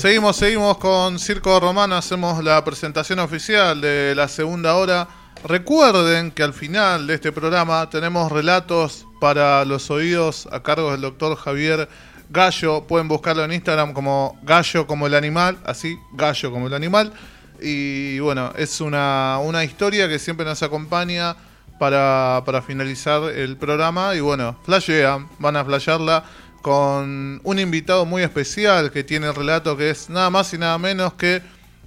Seguimos, seguimos con Circo Romano, hacemos la presentación oficial de la segunda hora. Recuerden que al final de este programa tenemos relatos para los oídos a cargo del doctor Javier Gallo. Pueden buscarlo en Instagram como Gallo como el animal, así, Gallo como el animal. Y bueno, es una, una historia que siempre nos acompaña para, para finalizar el programa. Y bueno, flashean, van a flashearla con un invitado muy especial que tiene el relato que es nada más y nada menos que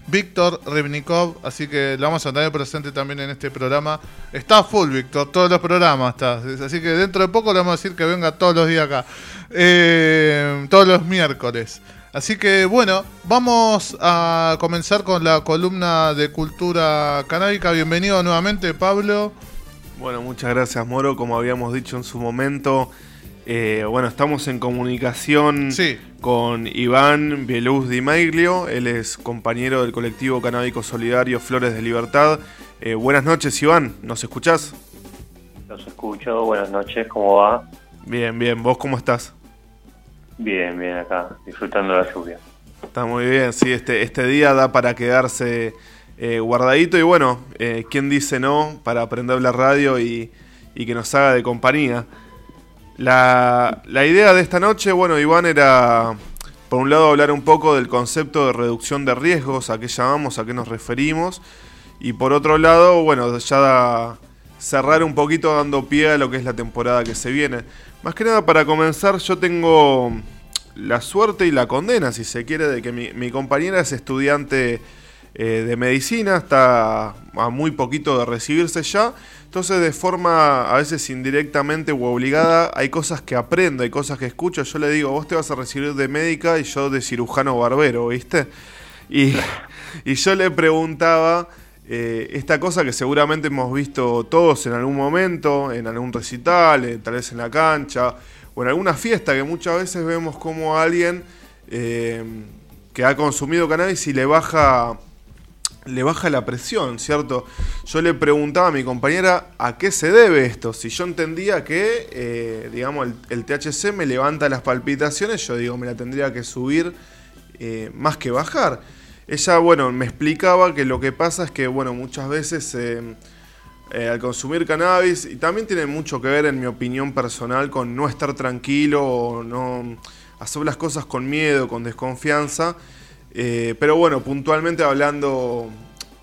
Víctor Rivnikov, así que lo vamos a tener presente también en este programa. Está full, Víctor, todos los programas está. Así que dentro de poco le vamos a decir que venga todos los días acá, eh, todos los miércoles. Así que bueno, vamos a comenzar con la columna de cultura canábica. Bienvenido nuevamente, Pablo. Bueno, muchas gracias, Moro. Como habíamos dicho en su momento, eh, bueno, estamos en comunicación con Iván Bieluz Di Maiglio, él es compañero del colectivo canábico solidario Flores de Libertad. Eh, buenas noches, Iván, ¿nos escuchás? Los escucho, buenas noches, ¿cómo va? Bien, bien, ¿vos cómo estás? Bien, bien, acá, disfrutando de la lluvia. Está muy bien, sí, este, este día da para quedarse eh, guardadito y bueno, ¿quién dice no para aprender la radio y, y que nos haga de compañía? La, idea de esta noche, bueno, Iván, era por un lado hablar un poco del concepto de reducción de riesgos, a qué llamamos, a qué nos referimos, y por otro lado, bueno, ya cerrar un poquito dando pie a lo que es la temporada que se viene. Más que nada para comenzar, yo tengo la suerte y la condena, si se quiere, de que mi, compañera es estudiante eh, de medicina, está a muy poquito de recibirse ya, entonces de forma a veces indirectamente o obligada hay cosas que aprendo, hay cosas que escucho. Yo le digo, vos te vas a recibir de médica y yo de cirujano barbero, ¿viste? Y, yo le preguntaba eh, esta cosa que seguramente hemos visto todos en algún momento, en algún recital, eh, tal vez en la cancha o en alguna fiesta que muchas veces vemos como alguien que ha consumido cannabis y le baja le baja la presión, ¿cierto? Yo le preguntaba a mi compañera a qué se debe esto. Si yo entendía que, eh, digamos, el, THC me levanta las palpitaciones, yo digo, me la tendría que subir eh, más que bajar. Ella, bueno, me explicaba que lo que pasa es que, bueno, muchas veces eh, al consumir cannabis, y también tiene mucho que ver, en mi opinión personal, con no estar tranquilo o no hacer las cosas con miedo, con desconfianza, eh, pero bueno, puntualmente hablando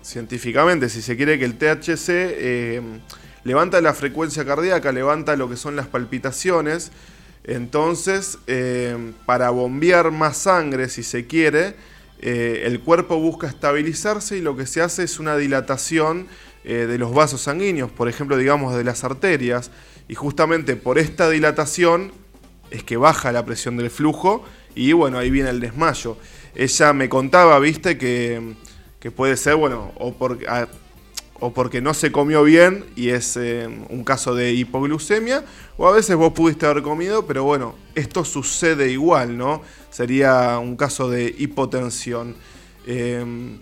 científicamente, si se quiere que el THC eh, levanta la frecuencia cardíaca, levanta lo que son las palpitaciones, entonces eh, para bombear más sangre, si se quiere, el cuerpo busca estabilizarse y lo que se hace es una dilatación de los vasos sanguíneos, por ejemplo, digamos de las arterias, y justamente por esta dilatación es que baja la presión del flujo y bueno, ahí viene el desmayo ella me contaba, viste, que, puede ser, bueno, o, o porque no se comió bien y es eh, un caso de hipoglucemia, o a veces vos pudiste haber comido, pero bueno, esto sucede igual, ¿no? Sería un caso de hipotensión. Em,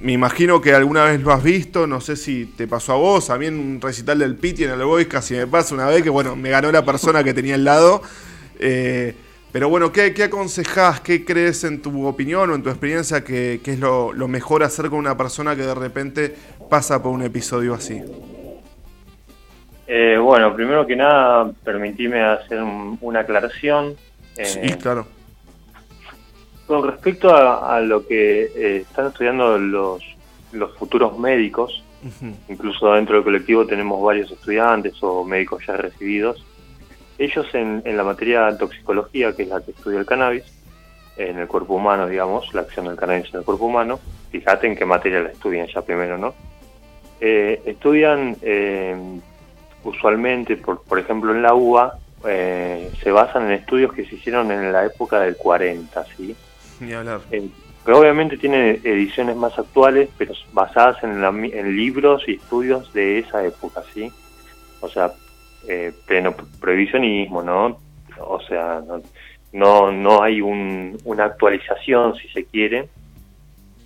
me imagino que alguna vez lo has visto, no sé si te pasó a vos, a mí un recital del Piti en el Boys casi me pasa una vez que, bueno, me ganó la persona que tenía al lado. Eh, pero bueno, ¿qué, ¿qué, aconsejás? ¿Qué crees en tu opinión o en tu experiencia que, es lo, mejor hacer con una persona que de repente pasa por un episodio así? Eh, bueno, primero que nada, permitime hacer una aclaración. sí, eh, claro. Con respecto a, lo que eh, están estudiando los, los futuros médicos, incluso dentro del colectivo tenemos varios estudiantes o médicos ya recibidos, ellos en, la materia de toxicología, que es la que estudia el cannabis, en el cuerpo humano, digamos, la acción del cannabis en el cuerpo humano, fíjate en qué materia la estudian ya primero, ¿no? Eh, estudian eh, usualmente, por, por ejemplo en la UBA, eh, se basan en estudios que se hicieron en la época del 40, ¿sí? Ni hablar. pero obviamente tienen ediciones más actuales, pero basadas en, en libros y estudios de esa época, ¿sí? O sea, eh, pleno prohibicionismo, ¿no? O sea, no, no hay una actualización, si se quiere,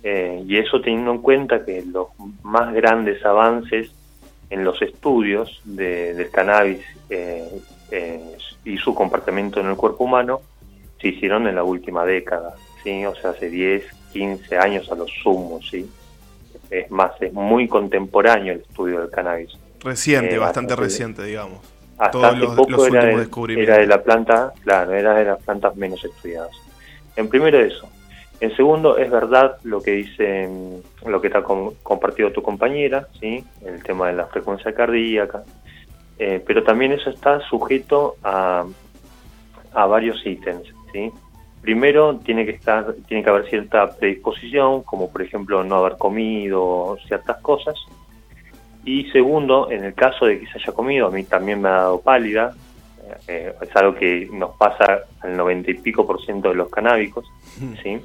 eh, y eso teniendo en cuenta que los más grandes avances en los estudios del cannabis eh, y su comportamiento en el cuerpo humano se hicieron en la última década, ¿sí? O sea, hace 10, 15 años a lo sumo, ¿sí? Es más, es muy contemporáneo el estudio del cannabis. Reciente, eh, bastante reciente, digamos. Hasta hace poco era, de, era de la planta, claro, era de las plantas menos estudiadas. En primero eso. En segundo, es verdad lo que dice, lo que está compartido tu compañera, ¿sí? El tema de la frecuencia cardíaca. Eh, pero también eso está sujeto a, a varios ítems, ¿sí? Primero, tiene que estar, tiene que haber cierta predisposición, como por ejemplo no haber comido ciertas cosas. Y segundo, en el caso de que se haya comido, a mí también me ha dado pálida, eh, es algo que nos pasa al noventa y pico por ciento de los canábicos, ¿sí?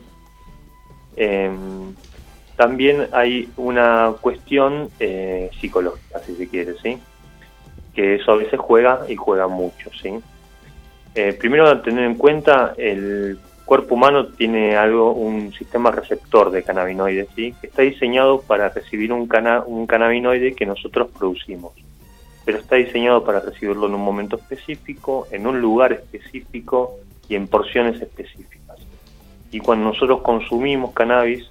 Em, también hay una cuestión eh, psicológica, si se quiere, ¿sí? Que eso a veces juega y juega mucho, ¿sí? Eh, primero, tener en cuenta el cuerpo humano tiene algo, un sistema receptor de cannabinoides, ¿sí? que está diseñado para recibir un, un cannabinoide que nosotros producimos, pero está diseñado para recibirlo en un momento específico, en un lugar específico y en porciones específicas. Y cuando nosotros consumimos cannabis,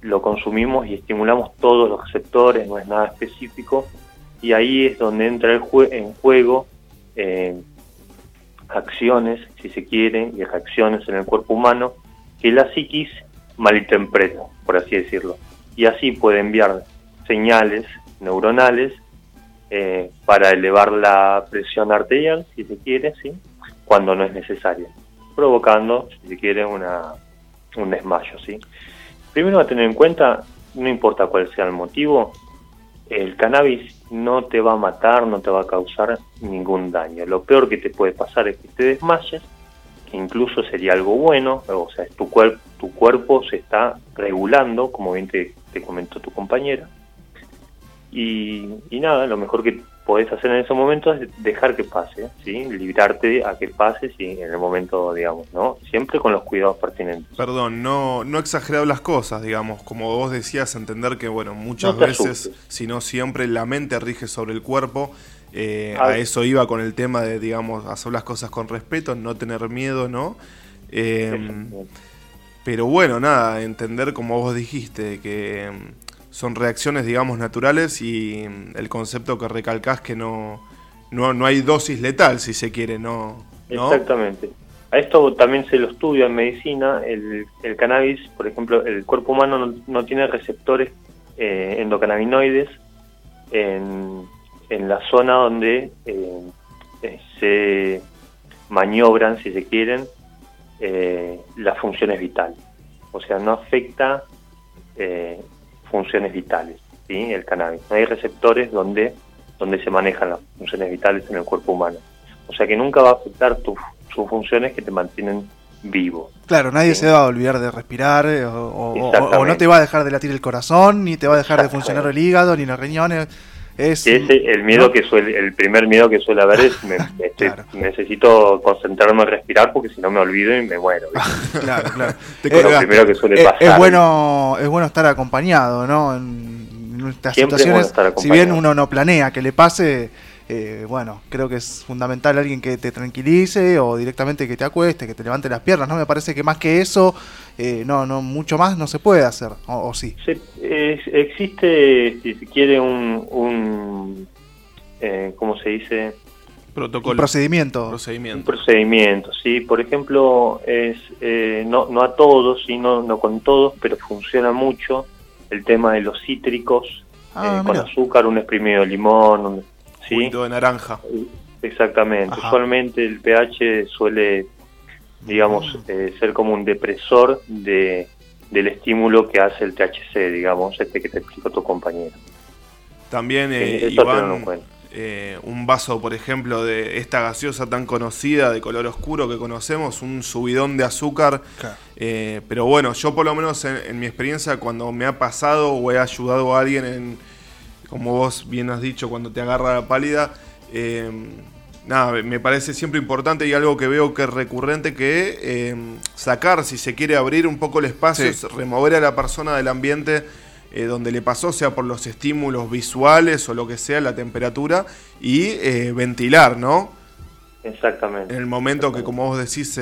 lo consumimos y estimulamos todos los receptores, no es nada específico, y ahí es donde entra el en juego eh, acciones, si se quiere, y reacciones en el cuerpo humano que la psiquis malinterpreta, por así decirlo. Y así puede enviar señales neuronales eh, para elevar la presión arterial, si se quiere, ¿sí? cuando no es necesaria, provocando, si se quiere, una, un desmayo. ¿sí? Primero a tener en cuenta, no importa cuál sea el motivo, el cannabis no te va a matar, no te va a causar ningún daño. Lo peor que te puede pasar es que te desmayes, que incluso sería algo bueno, o sea, tu, cuerpo tu cuerpo se está regulando, como bien te, comentó tu compañera. Y, y, nada, lo mejor que podés hacer en ese momento es dejar que pase, ¿sí? librarte a que pase ¿sí? en el momento, digamos, ¿no? Siempre con los cuidados pertinentes. Perdón, no, no exagerar las cosas, digamos, como vos decías, entender que, bueno, muchas veces, si no siempre, la mente rige sobre el cuerpo. Eh, a, eso iba con el tema de, digamos, hacer las cosas con respeto, no tener miedo, ¿no? Eh, pero bueno, nada, entender como vos dijiste, que son reacciones, digamos, naturales y mm, el concepto que recalcás que no, no, hay dosis letal, si se quiere, ¿no? Exactamente. A esto también se lo estudia en medicina. El, el cannabis, por ejemplo, el cuerpo humano no, tiene receptores eh, endocannabinoides en, en, la zona donde eh, eh, se maniobran, si se quieren, las funciones vitales. O sea, no afecta funciones vitales, ¿sí? el cannabis. No hay receptores donde, donde se manejan las funciones vitales en el cuerpo humano. O sea que nunca va a afectar tus funciones que te mantienen vivo. Claro, nadie se va a olvidar de respirar eh, o, no te va a dejar de latir el corazón, ni te va a dejar de funcionar el hígado, ni los riñones. Es, el miedo que suele, el primer miedo que suele haber es me, este, necesito concentrarme en respirar porque si no me olvido y me muero. claro, claro. es lo primero que suele pasar. Es bueno, es bueno estar acompañado, ¿no? En, estas situaciones, si bien uno no planea que le pase, eh, bueno, creo que es fundamental alguien que te tranquilice o directamente que te acueste, que te levante las piernas, ¿no? Me parece que más que eso, eh, no, no, mucho más no se puede hacer, o, sí. existe, si se quiere, un, un eh, ¿cómo se dice? Protocolo. Un procedimiento. procedimiento. Un procedimiento, sí. Por ejemplo, es eh, no, no a todos, sí, no, no con todos, pero funciona mucho el tema de los cítricos, ah, con azúcar, un exprimido de limón, un ¿sí? de naranja. Exactamente. Usualmente el pH suele, digamos, eh, ser como un depresor de, del estímulo que hace el THC, digamos, este que te explicó tu compañero. También, eh, Iván, eh, un vaso, por ejemplo, de esta gaseosa tan conocida de color oscuro que conocemos, un subidón de azúcar. Eh, pero bueno, yo por lo menos en, en, mi experiencia, cuando me ha pasado o he ayudado a alguien en como vos bien has dicho, cuando te agarra la pálida. Eh, nada, me parece siempre importante y algo que veo que es recurrente que eh, sacar, si se quiere abrir un poco el espacio, remover a la persona del ambiente eh, donde le pasó, sea por los estímulos visuales o lo que sea, la temperatura, y ventilar, ¿no? Exactamente. En el momento que, como vos decís,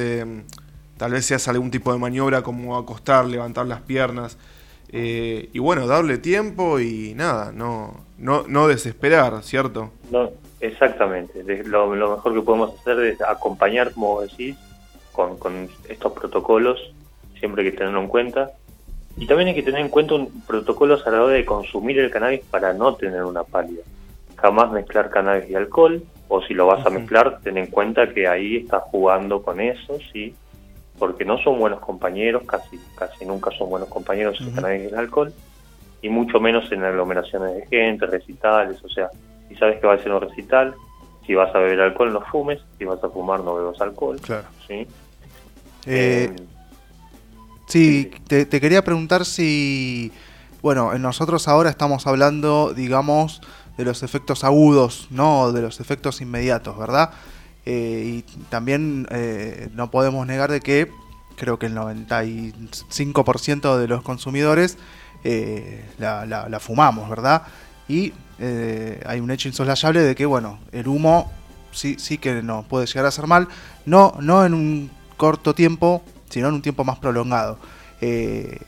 tal vez se hace algún tipo de maniobra como acostar, levantar las piernas. Eh, y bueno, darle tiempo y nada, no, no, no desesperar, ¿cierto? No, exactamente. Lo, lo, mejor que podemos hacer es acompañar, como decís, con, con estos protocolos, siempre hay que tenerlo en cuenta. Y también hay que tener en cuenta un protocolo a la hora de consumir el cannabis para no tener una pálida. Jamás mezclar cannabis y alcohol, o si lo vas a mezclar, ten en cuenta que ahí estás jugando con eso, ¿sí? porque no son buenos compañeros, casi casi nunca son buenos compañeros el cannabis y el alcohol, y mucho menos en aglomeraciones de gente, recitales, o sea, si sabes que va a ser un recital, si vas a beber alcohol no fumes, si vas a fumar no bebas alcohol, claro. ¿sí? Eh, sí, te, te, quería preguntar si, bueno, nosotros ahora estamos hablando, digamos, de los efectos agudos, no de los efectos inmediatos, ¿verdad? Eh, y también eh, no podemos negar de que creo que el 95% de los consumidores eh, la, fumamos, ¿verdad? Y hay un hecho insoslayable de que, bueno, el humo sí, sí que nos puede llegar a hacer mal, no, no en un corto tiempo, sino en un tiempo más prolongado. Eh,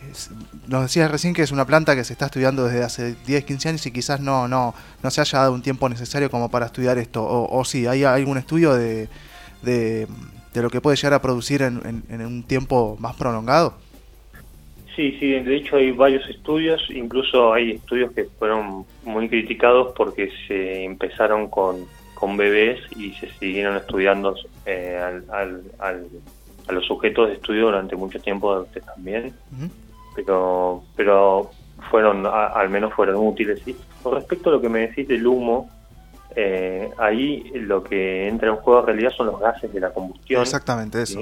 nos decías recién que es una planta que se está estudiando desde hace 10, 15 años y quizás no, no, no se haya dado un tiempo necesario como para estudiar esto. O, o sí, ¿hay algún estudio de, de, lo que puede llegar a producir en, en, un tiempo más prolongado? Sí, sí, de hecho hay varios estudios, incluso hay estudios que fueron muy criticados porque se empezaron con, con bebés y se siguieron estudiando eh, al, al a los sujetos de estudio durante mucho tiempo también, pero pero fueron, al menos fueron útiles. ¿sí? Con respecto a lo que me decís del humo, eh, ahí lo que entra en juego en realidad son los gases de la combustión. Exactamente eso.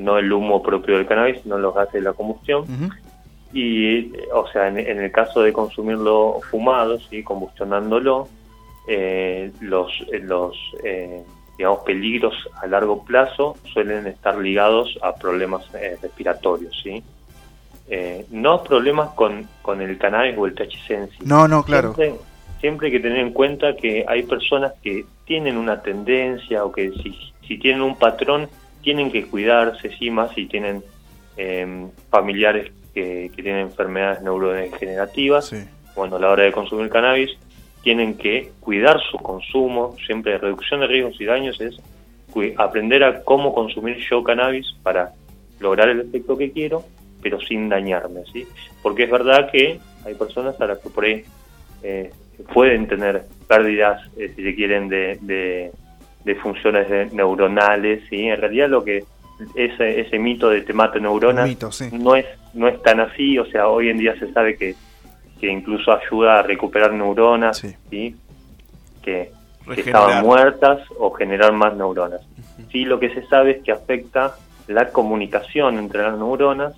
No el humo propio del cannabis, sino los gases de la combustión. Y, o sea, en, el caso de consumirlo fumado, ¿sí? combustionándolo, eh, los, los digamos, peligros a largo plazo suelen estar ligados a problemas eh, respiratorios, ¿sí? Eh, no problemas con, con el cannabis o el THC No, no, claro. Siempre, hay que tener en cuenta que hay personas que tienen una tendencia o que si, si tienen un patrón tienen que cuidarse, sí, más si tienen em, familiares que, que, tienen enfermedades neurodegenerativas. Bueno, a la hora de consumir cannabis tienen que cuidar su consumo, siempre reducción de riesgos y daños es aprender a cómo consumir yo cannabis para lograr el efecto que quiero, pero sin dañarme, ¿sí? Porque es verdad que hay personas a las que por ahí eh, pueden tener pérdidas, eh, si se quieren, de, de, funciones neuronales, ¿sí? En realidad lo que ese, ese mito de te mata neuronas no, es, no es tan así, o sea, hoy en día se sabe que que incluso ayuda a recuperar neuronas sí. que, estaban muertas o generar más neuronas. Sí, lo que se sabe es que afecta la comunicación entre las neuronas,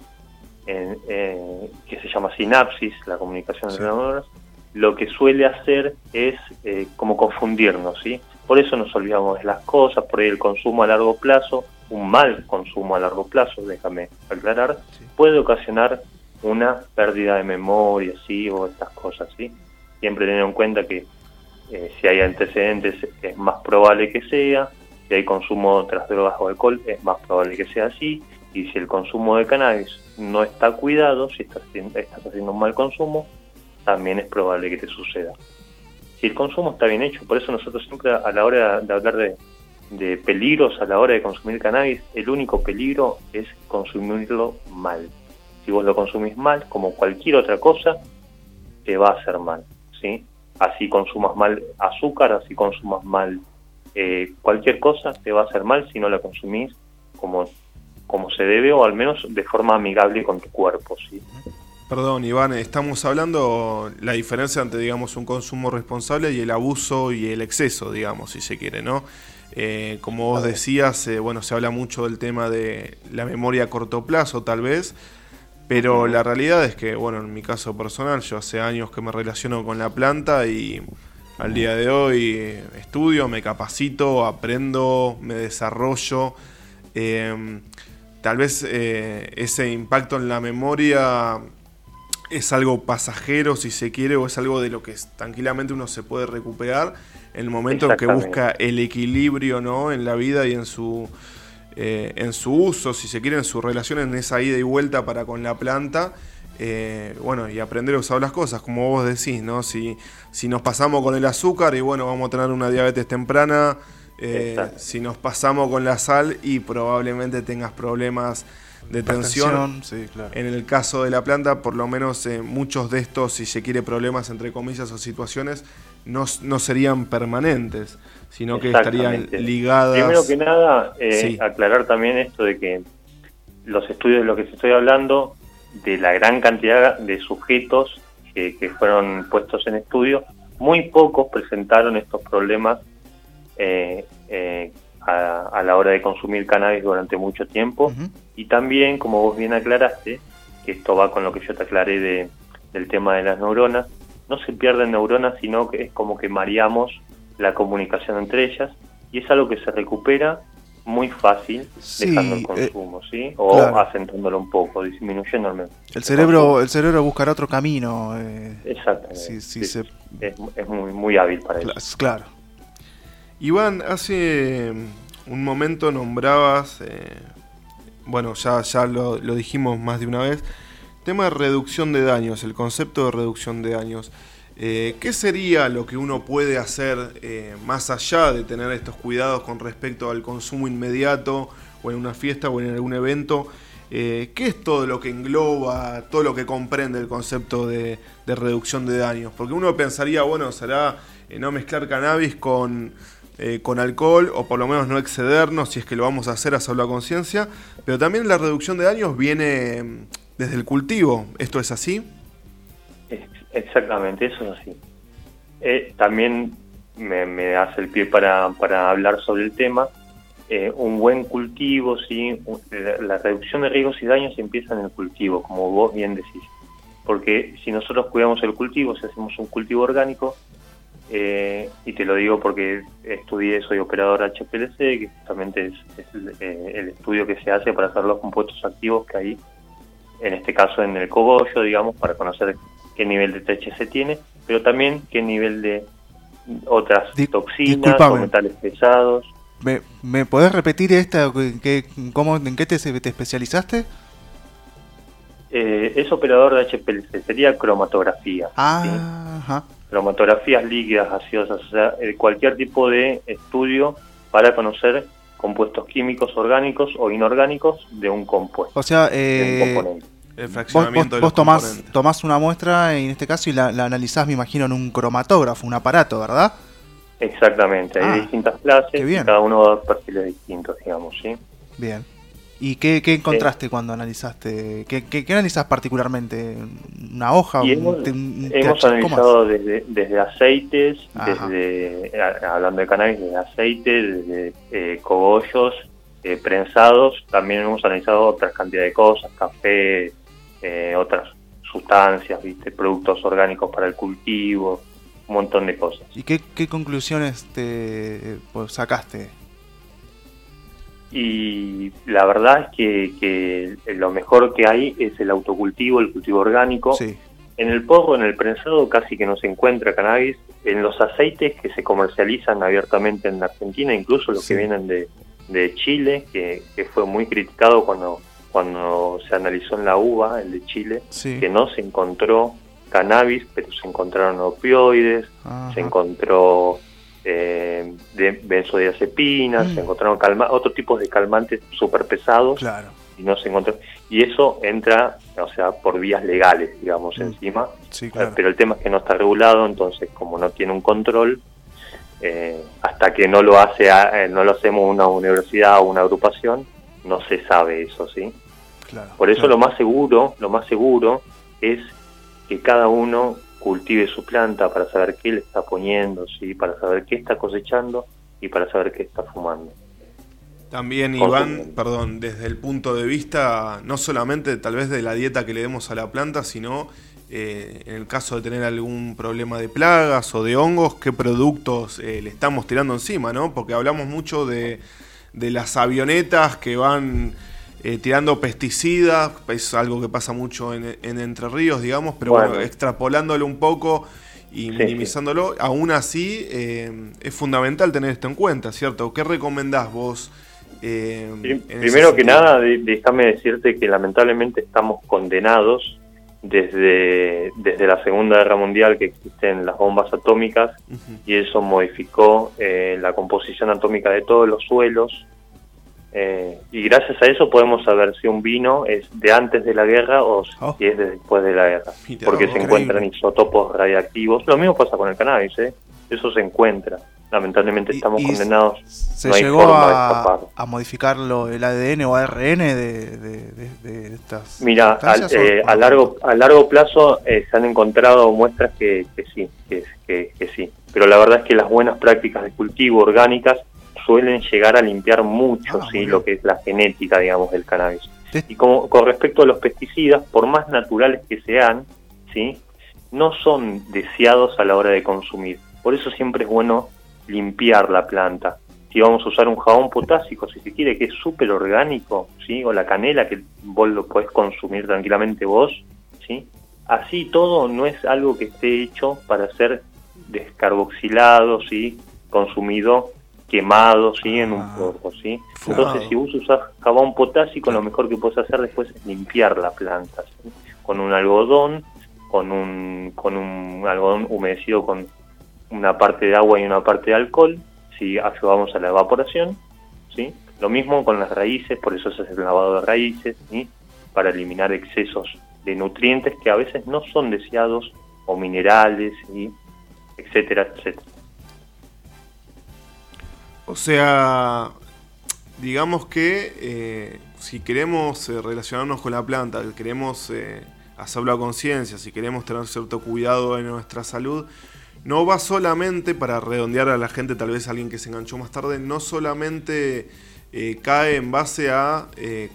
que se llama sinapsis, la comunicación entre las neuronas, lo que suele hacer es eh, como confundirnos, ¿sí? Por eso nos olvidamos de las cosas, por ahí el consumo a largo plazo, un mal consumo a largo plazo, déjame aclarar, puede ocasionar una pérdida de memoria, sí, o estas cosas, sí. Siempre tener en cuenta que eh, si hay antecedentes es más probable que sea, si hay consumo de otras drogas o alcohol es más probable que sea así, y si el consumo de cannabis no está cuidado, si estás, estás haciendo un mal consumo, también es probable que te suceda. El consumo está bien hecho, por eso nosotros siempre a la hora de hablar de, de peligros a la hora de consumir cannabis, el único peligro es consumirlo mal si vos lo consumís mal, como cualquier otra cosa, te va a hacer mal, ¿sí? Así consumas mal azúcar, así consumas mal eh, cualquier cosa, te va a hacer mal si no la consumís como, como se debe o al menos de forma amigable con tu cuerpo, ¿sí? Perdón, Iván, estamos hablando la diferencia entre, digamos, un consumo responsable y el abuso y el exceso, digamos, si se quiere, ¿no? Eh, como vos decías, eh, bueno, se habla mucho del tema de la memoria a corto plazo, tal vez, pero la realidad es que, bueno, en mi caso personal, yo hace años que me relaciono con la planta y al día de hoy estudio, me capacito, aprendo, me desarrollo. Em, tal vez eh, ese impacto en la memoria es algo pasajero, si se quiere, o es algo de lo que tranquilamente uno se puede recuperar en el momento en que busca el equilibrio ¿no? en la vida y en su eh, en su uso, si se quiere, en su relación, en esa ida y vuelta para con la planta. Eh, bueno, y aprender a usar las cosas, como vos decís, ¿no? Si, si nos pasamos con el azúcar y bueno, vamos a tener una diabetes temprana, eh, si nos pasamos con la sal y probablemente tengas problemas de tensión. En el caso de la planta, por lo menos muchos de estos, si se quiere, problemas entre comillas o situaciones, no, no serían permanentes sino que estarían ligadas. Primero que nada, eh, aclarar también esto de que los estudios de lo que se estoy hablando, de la gran cantidad de sujetos que, fueron puestos en estudio, muy pocos presentaron estos problemas eh, eh, a, la hora de consumir cannabis durante mucho tiempo. Y también, como vos bien aclaraste, que esto va con lo que yo te aclaré de, del tema de las neuronas, no se pierden neuronas, sino que es como que mareamos la comunicación entre ellas y es algo que se recupera muy fácil dejando el eh, consumo, ¿sí? O acentuándolo un poco, disminuyendo El cerebro, el cerebro buscará otro camino. Eh, Exactamente. es, muy, muy hábil para eso. Claro. Iván, hace un momento nombrabas, eh, bueno, ya, ya lo, dijimos más de una vez, tema de reducción de daños, el concepto de reducción de daños. Eh, ¿Qué sería lo que uno puede hacer eh, más allá de tener estos cuidados con respecto al consumo inmediato o en una fiesta o en algún evento? ¿Qué es todo lo que engloba, todo lo que comprende el concepto de, reducción de daños? Porque uno pensaría, bueno, será no mezclar cannabis con, con alcohol o por lo menos no excedernos si es que lo vamos a hacer a salud a conciencia, pero también la reducción de daños viene mm, desde el cultivo. ¿Esto es así? Exactamente, eso es así. Eh, también me, hace el pie para, para hablar sobre el tema. Eh, un buen cultivo, sí, la, reducción de riesgos y daños empieza en el cultivo, como vos bien decís. Porque si nosotros cuidamos el cultivo, si hacemos un cultivo orgánico, eh, y te lo digo porque estudié, soy operador HPLC, que justamente es, el, estudio que se hace para hacer los compuestos activos que hay, en este caso en el cogollo, digamos, para conocer qué nivel de THC tiene, pero también qué nivel de otras toxinas o metales pesados. ¿Me, ¿Me podés repetir esta? ¿Qué, cómo, ¿En qué te, te especializaste? Eh, es operador de HPLC, sería cromatografía. Ah, Cromatografías líquidas, gaseosas, o sea, eh, cualquier tipo de estudio para conocer compuestos químicos orgánicos o inorgánicos de un compuesto. O sea, eh, el fraccionamiento vos, tomás, una muestra en este caso y la, analizás, me imagino, en un cromatógrafo, un aparato, ¿verdad? Exactamente, hay ah, distintas clases y cada uno da perfiles distintos, digamos, ¿sí? Bien. ¿Y qué, encontraste cuando analizaste? ¿Qué, qué, analizás particularmente? ¿Una hoja? hemos, analizado desde, aceites, desde hablando de cannabis, desde aceites, desde eh, cogollos, eh, prensados. También hemos analizado otras cantidades de cosas, café, eh, otras sustancias, ¿viste? productos orgánicos para el cultivo, un montón de cosas. ¿Y qué, conclusiones te pues, sacaste? Y la verdad es que, lo mejor que hay es el autocultivo, el cultivo orgánico. En el porro, en el prensado, casi que no se encuentra cannabis. En los aceites que se comercializan abiertamente en Argentina, incluso los que vienen de, de Chile, que, que fue muy criticado cuando cuando se analizó en la uva, el de Chile, que no se encontró cannabis, pero se encontraron opioides, se encontró eh, de benzodiazepinas, se encontraron calma otros tipos de calmantes súper pesados. Claro. Y no se encontró. Y eso entra, o sea, por vías legales, digamos, mm. encima. Pero el tema es que no está regulado, entonces, como no tiene un control, eh, hasta que no lo hace, eh, no lo hacemos una universidad o una agrupación, no se sabe eso, ¿sí? Por eso lo más seguro, lo más seguro es que cada uno cultive su planta para saber qué le está poniendo, ¿sí? para saber qué está cosechando y para saber qué está fumando. También, Iván, perdón, desde el punto de vista no solamente tal vez de la dieta que le demos a la planta, sino eh, en el caso de tener algún problema de plagas o de hongos, qué productos eh, le estamos tirando encima, ¿no? Porque hablamos mucho de, de las avionetas que van eh, tirando pesticidas, es algo que pasa mucho en, Entre Ríos, digamos, pero bueno, extrapolándolo un poco y minimizándolo, aún así eh, es fundamental tener esto en cuenta, ¿cierto? ¿Qué recomendás vos Eh, primero que nada, déjame decirte que lamentablemente estamos condenados desde, desde la Segunda Guerra Mundial que existen las bombas atómicas y eso modificó eh, la composición atómica de todos los suelos eh, y gracias a eso podemos saber si un vino es de antes de la guerra o oh. si es de después de la guerra, porque se encuentran isótopos radiactivos. Lo mismo pasa con el cannabis, ¿eh? eso se encuentra lamentablemente estamos condenados. ¿Se llegó a, a, modificarlo el ADN o ARN de, de, estas? Mira, eh, a, largo, a largo plazo eh, se han encontrado muestras que, sí, que, que, sí. Pero la verdad es que las buenas prácticas de cultivo orgánicas suelen llegar a limpiar mucho ah, sí, lo que es la genética, digamos, del cannabis. Y como, con respecto a los pesticidas, por más naturales que sean, ¿sí? no son deseados a la hora de consumir. Por eso siempre es bueno limpiar la planta. Si vamos a usar un jabón potásico, si se quiere, que es súper orgánico, ¿sí? o la canela, que vos lo podés consumir tranquilamente vos, ¿sí? así todo no es algo que esté hecho para ser descarboxilado, ¿sí? consumido quemado ¿sí? en un ah, poco. ¿sí? Entonces, si vos usas jabón potásico, lo mejor que puedes hacer después es limpiar la planta con un algodón, con un, con un algodón humedecido con una parte de agua y una parte de alcohol, si ayudamos a la evaporación, ¿sí? Lo mismo con las raíces, por eso se hace el lavado de raíces, ¿sí? para eliminar excesos de nutrientes que a veces no son deseados, o minerales, ¿sí? etcétera, etcétera. O sea, digamos que eh, si queremos eh, relacionarnos con la planta, queremos eh, hacerlo a conciencia, si queremos tener cierto cuidado en nuestra salud, no va solamente, para redondear a la gente, tal vez alguien que se enganchó más tarde, no solamente cae en base a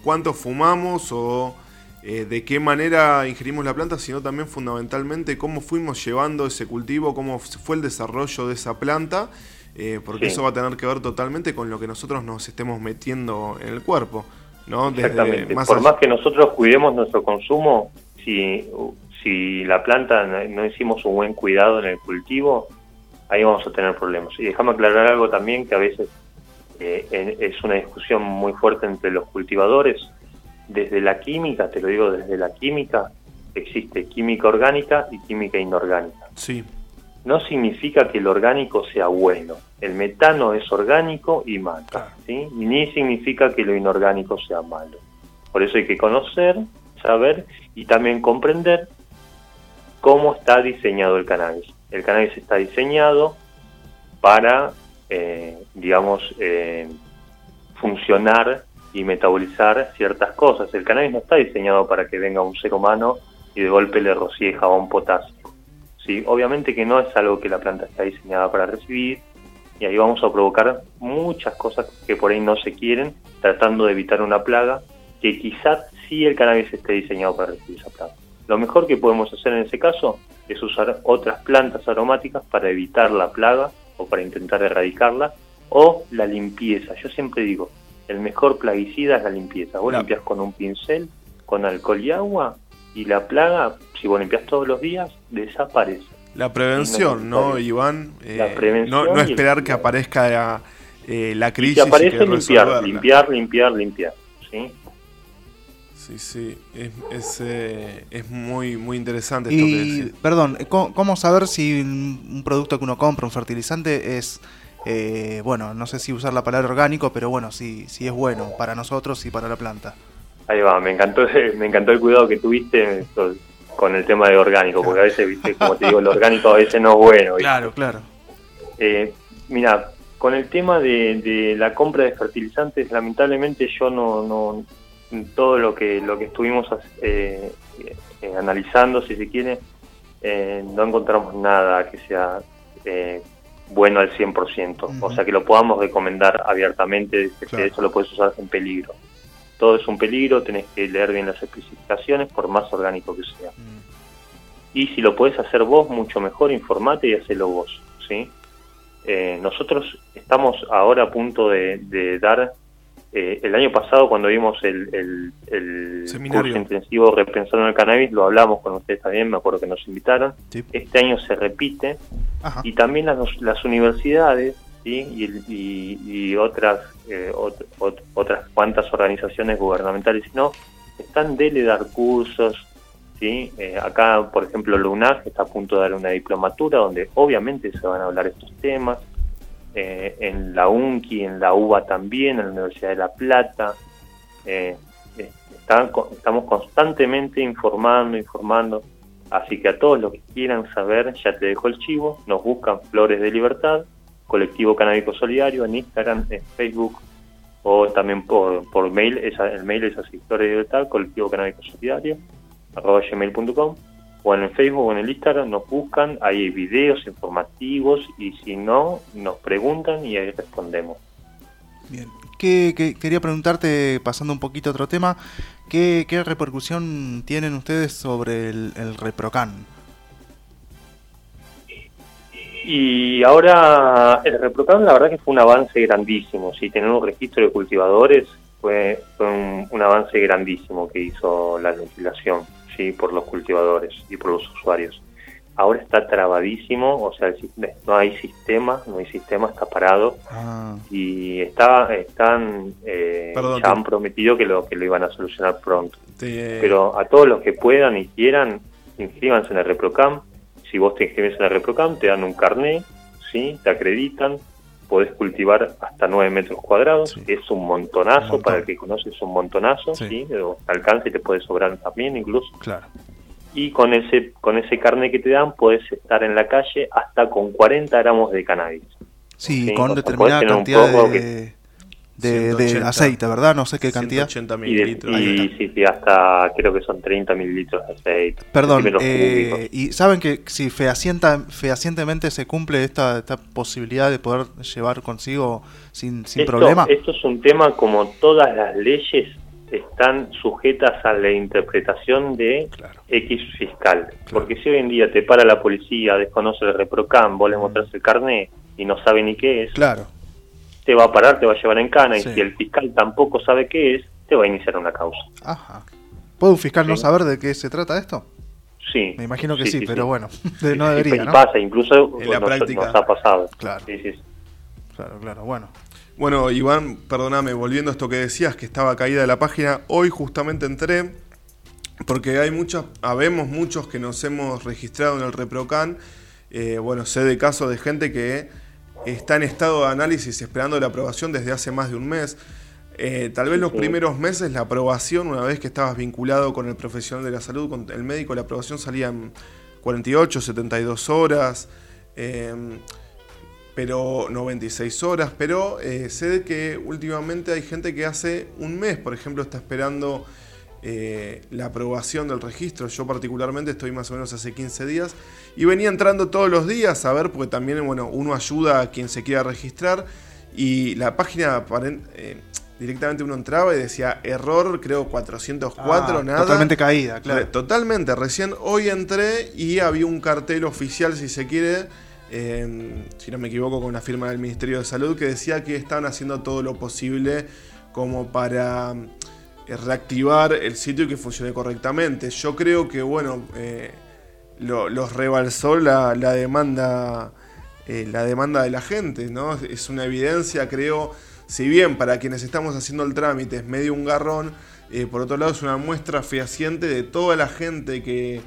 cuánto fumamos o de qué manera ingerimos la planta, sino también fundamentalmente cómo fuimos llevando ese cultivo, cómo fue el desarrollo de esa planta, porque eso va a tener que ver totalmente con lo que nosotros nos estemos metiendo en el cuerpo. ¿no? Exactamente. Por más que nosotros cuidemos nuestro consumo, si si la planta no, hicimos un buen cuidado en el cultivo, ahí vamos a tener problemas. Y déjame aclarar algo también que a veces eh, es una discusión muy fuerte entre los cultivadores. Desde la química, te lo digo desde la química, existe química orgánica y química inorgánica. Sí. No significa que el orgánico sea bueno. El metano es orgánico y mata, ¿sí? Ni significa que lo inorgánico sea malo. Por eso hay que conocer, saber y también comprender cómo está diseñado el cannabis. El cannabis está diseñado para, eh, digamos, eh, funcionar y metabolizar ciertas cosas. El cannabis no está diseñado para que venga un ser humano y de golpe le rocíe jabón potásico. ¿sí? Obviamente que no es algo que la planta está diseñada para recibir y ahí vamos a provocar muchas cosas que por ahí no se quieren, tratando de evitar una plaga que quizás sí el cannabis esté diseñado para recibir esa plaga. Lo mejor que podemos hacer en ese caso es usar otras plantas aromáticas para evitar la plaga o para intentar erradicarla o la limpieza. Yo siempre digo, el mejor plaguicida es la limpieza. Vos limpias con un pincel, con alcohol y agua y la plaga, si vos limpias todos los días, desaparece. La prevención, ¿no, Iván? la eh, prevención no, esperar que aparezca eh, la crisis. Y aparece limpiar, limpiar, limpiar, limpiar. ¿sí? Sí, sí, es, eh, es, muy, muy interesante esto y, Perdón, ¿cómo, saber si un producto que uno compra, un fertilizante, es, eh, bueno, no sé si usar la palabra orgánico, pero bueno, si, si es bueno para nosotros y para la planta? Ahí va, me encantó, me encantó el cuidado que tuviste con el tema de orgánico, porque a veces, viste, como te digo, lo orgánico a veces no es bueno. Claro, claro. Eh, mira, con el tema de, de, la compra de fertilizantes, lamentablemente yo no, no, todo lo que lo que estuvimos eh, eh, analizando, si se quiere, eh, no encontramos nada que sea bueno al 100%, o sea que lo podamos recomendar abiertamente, que eso lo puedes usar en peligro. Todo es un peligro, tenés que leer bien las especificaciones, por más orgánico que sea. Y si lo puedes hacer vos, mucho mejor, informate y hacelo vos. ¿sí? nosotros estamos ahora a punto de dar eh, el año pasado, cuando vimos el, el, curso intensivo Repensando el Cannabis, lo hablamos con ustedes también, me acuerdo que nos invitaron. Este año se repite y también las, las universidades y, otras, eh, otras cuantas organizaciones gubernamentales, no, están de dar cursos, ¿sí? Eh, acá, por ejemplo, LUNAG está a punto de dar una diplomatura donde obviamente se van a hablar estos temas, eh, en la UNCI, en la UBA también, en la Universidad de La Plata, estamos constantemente informando, informando, así que a todos los que quieran saber, ya te dejo el chivo, nos buscan Flores de Libertad, Colectivo Canábico Solidario en Instagram, en Facebook o también por, por mail, esa, el mail es así, de Libertad, Colectivo Canábico Solidario, arroba gmail.com o en el Facebook o en el Instagram nos buscan, hay videos informativos y si no, nos preguntan y ahí respondemos. Bien, que, quería preguntarte, pasando un poquito a otro tema, ¿qué, repercusión tienen ustedes sobre el ReproCan? Y ahora el ReproCan la verdad que fue un avance grandísimo, si tener un registro de cultivadores fue, un, avance grandísimo que hizo la legislación sí por los cultivadores y por los usuarios. Ahora está trabadísimo, o sea, no hay sistema, no hay sistema, está parado ah. y está, están eh, ya han prometido que lo que lo iban a solucionar pronto. Pero a todos los que puedan y quieran, inscríbanse en el ReproCam si vos te inscribes en la ReproCam, te dan un carné, ¿sí? te acreditan, podés cultivar hasta 9 metros cuadrados, es un montonazo, para el que conoce es un montonazo, ¿sí? alcance y te puede sobrar también incluso. Claro. Y con ese, con ese carné que te dan, podés estar en la calle hasta con 40 gramos de cannabis. Sí, con determinada cantidad de de, aceite, ¿verdad? No sé qué cantidad. 180 mililitros. Y, sí, sí, hasta creo que son 30 mililitros de aceite. Perdón, eh, y saben que si fehacientemente se cumple esta, esta posibilidad de poder llevar consigo sin, sin problema. Esto es un tema como todas las leyes están sujetas a la interpretación de X fiscal. Porque si hoy en día te para la policía, desconoce el reprocam, vos le mostrás el carnet y no sabe ni qué es. Claro te va a parar, te va a llevar en cana, y si el fiscal tampoco sabe qué es, te va a iniciar una causa. Ajá. ¿Puede un fiscal no saber de qué se trata esto? Sí. Me imagino que sí, pero bueno, no debería, ¿no? pasa, incluso en la práctica. nos ha pasado. Claro. Claro, claro, bueno. Bueno, Iván, perdóname, volviendo a esto que decías, que estaba caída de la página, hoy justamente entré, porque hay muchos, habemos muchos que nos hemos registrado en el ReproCan, eh, bueno, sé de casos de gente que está en estado de análisis esperando la aprobación desde hace más de un mes. Eh, tal vez los primeros meses la aprobación, una vez que estabas vinculado con el profesional de la salud, con el médico, la aprobación salía en 48, 72 horas, em, pero 96 horas, pero eh, sé que últimamente hay gente que hace un mes, por ejemplo, está esperando eh, la aprobación del registro. Yo particularmente estoy más o menos hace 15 días y venía entrando todos los días a ver, porque también bueno, uno ayuda a quien se quiera registrar y la página eh, directamente uno entraba y decía error, creo 404, ah, nada. Totalmente caída, claro. Totalmente, recién hoy entré y había un cartel oficial, si se quiere. si no me equivoco, con la firma del Ministerio de Salud que decía que estaban haciendo todo lo posible como para reactivar el sitio y que funcione correctamente. Yo creo que, bueno, eh, los rebalsó la, demanda. Eh, la demanda de la gente, ¿no? Es una evidencia, creo, si bien para quienes estamos haciendo el trámite es medio un garrón, eh, por otro lado es una muestra fehaciente de toda la gente que,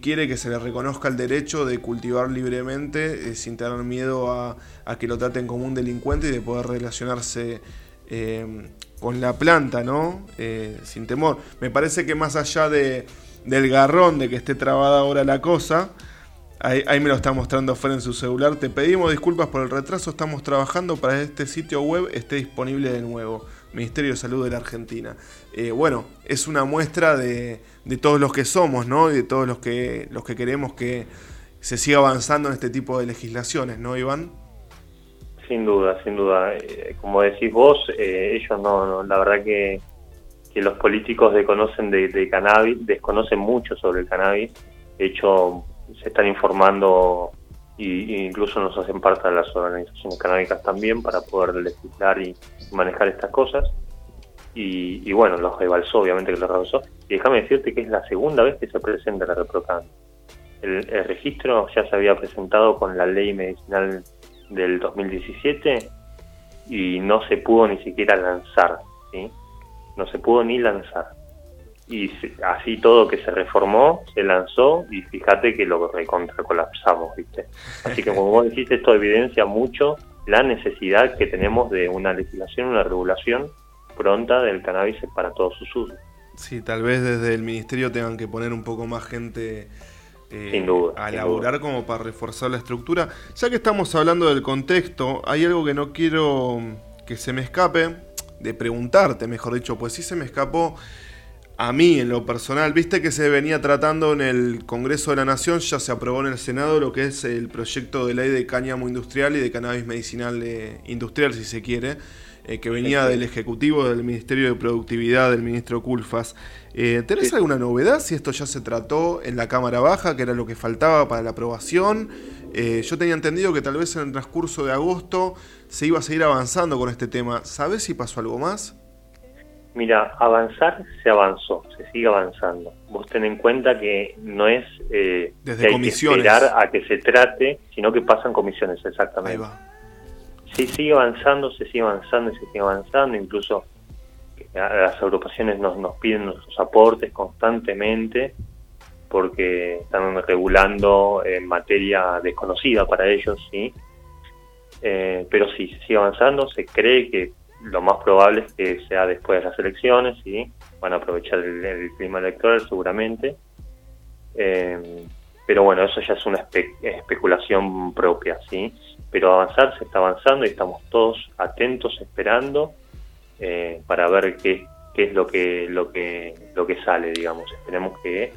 quiere que se le reconozca el derecho de cultivar libremente sin tener miedo a, a, que lo traten como un delincuente y de poder relacionarse con la planta, ¿no? Eh, sin temor. Me parece que más allá de, del garrón de que esté trabada ahora la cosa, ahí, me lo está mostrando fuera en su celular. Te pedimos disculpas por el retraso, estamos trabajando para que este sitio web esté disponible de nuevo. Ministerio de Salud de la Argentina. Eh, bueno, es una muestra de, de, todos los que somos, ¿no? Y de todos los que, los que queremos que se siga avanzando en este tipo de legislaciones, ¿no, Iván? Sin duda, sin duda. Eh, como decís vos, eh, ellos no, la verdad que, que los políticos desconocen de, cannabis, desconocen mucho sobre el cannabis. De hecho, se están informando e incluso nos hacen parte de las organizaciones canábicas también para poder legislar y manejar estas cosas. Y, bueno, los rebalsó, obviamente que los rebalsó. Y déjame decirte que es la segunda vez que se presenta la ReproCan. El registro ya se había presentado con la ley medicinal del 2017 y no se pudo ni siquiera lanzar, ¿sí? No se pudo ni lanzar. Y así todo que se reformó, se lanzó y fíjate que lo recontra colapsamos, ¿viste? Así que como vos dijiste, esto evidencia mucho la necesidad que tenemos de una legislación, una regulación pronta del cannabis para todos sus usos. Sí, tal vez desde el ministerio tengan que poner un poco más gente eh, a laburar como para reforzar la estructura. Ya que estamos hablando del contexto, hay algo que no quiero que se me escape, de preguntarte, mejor dicho, pues sí se me escapó a mí en lo personal. Viste que se venía tratando en el Congreso de la Nación, ya se aprobó en el Senado lo que es el proyecto de ley de cáñamo industrial y de cannabis medicinal industrial, si se quiere. Eh, que venía del Ejecutivo, del Ministerio de Productividad, del ministro Culfas. Eh, ¿Tenés alguna novedad si esto ya se trató en la Cámara Baja, que era lo que faltaba para la aprobación? Eh, yo tenía entendido que tal vez en el transcurso de agosto se iba a seguir avanzando con este tema. ¿Sabes si pasó algo más? Mira, avanzar se avanzó, se sigue avanzando. Vos ten en cuenta que no es eh, Desde que esperar a que se trate, sino que pasan comisiones, exactamente. Ahí va sí sigue avanzando, se sigue avanzando y se sigue avanzando, incluso las agrupaciones nos, nos piden nuestros aportes constantemente porque están regulando en materia desconocida para ellos, sí. Eh, pero sí, se sigue avanzando, se cree que lo más probable es que sea después de las elecciones, sí. Van a aprovechar el, clima electoral seguramente. Eh, pero bueno, eso ya es una especulación propia, ¿sí? Pero avanzar se está avanzando y estamos todos atentos, esperando eh, para ver qué, qué es lo que, lo, que, lo que sale, digamos. Esperemos que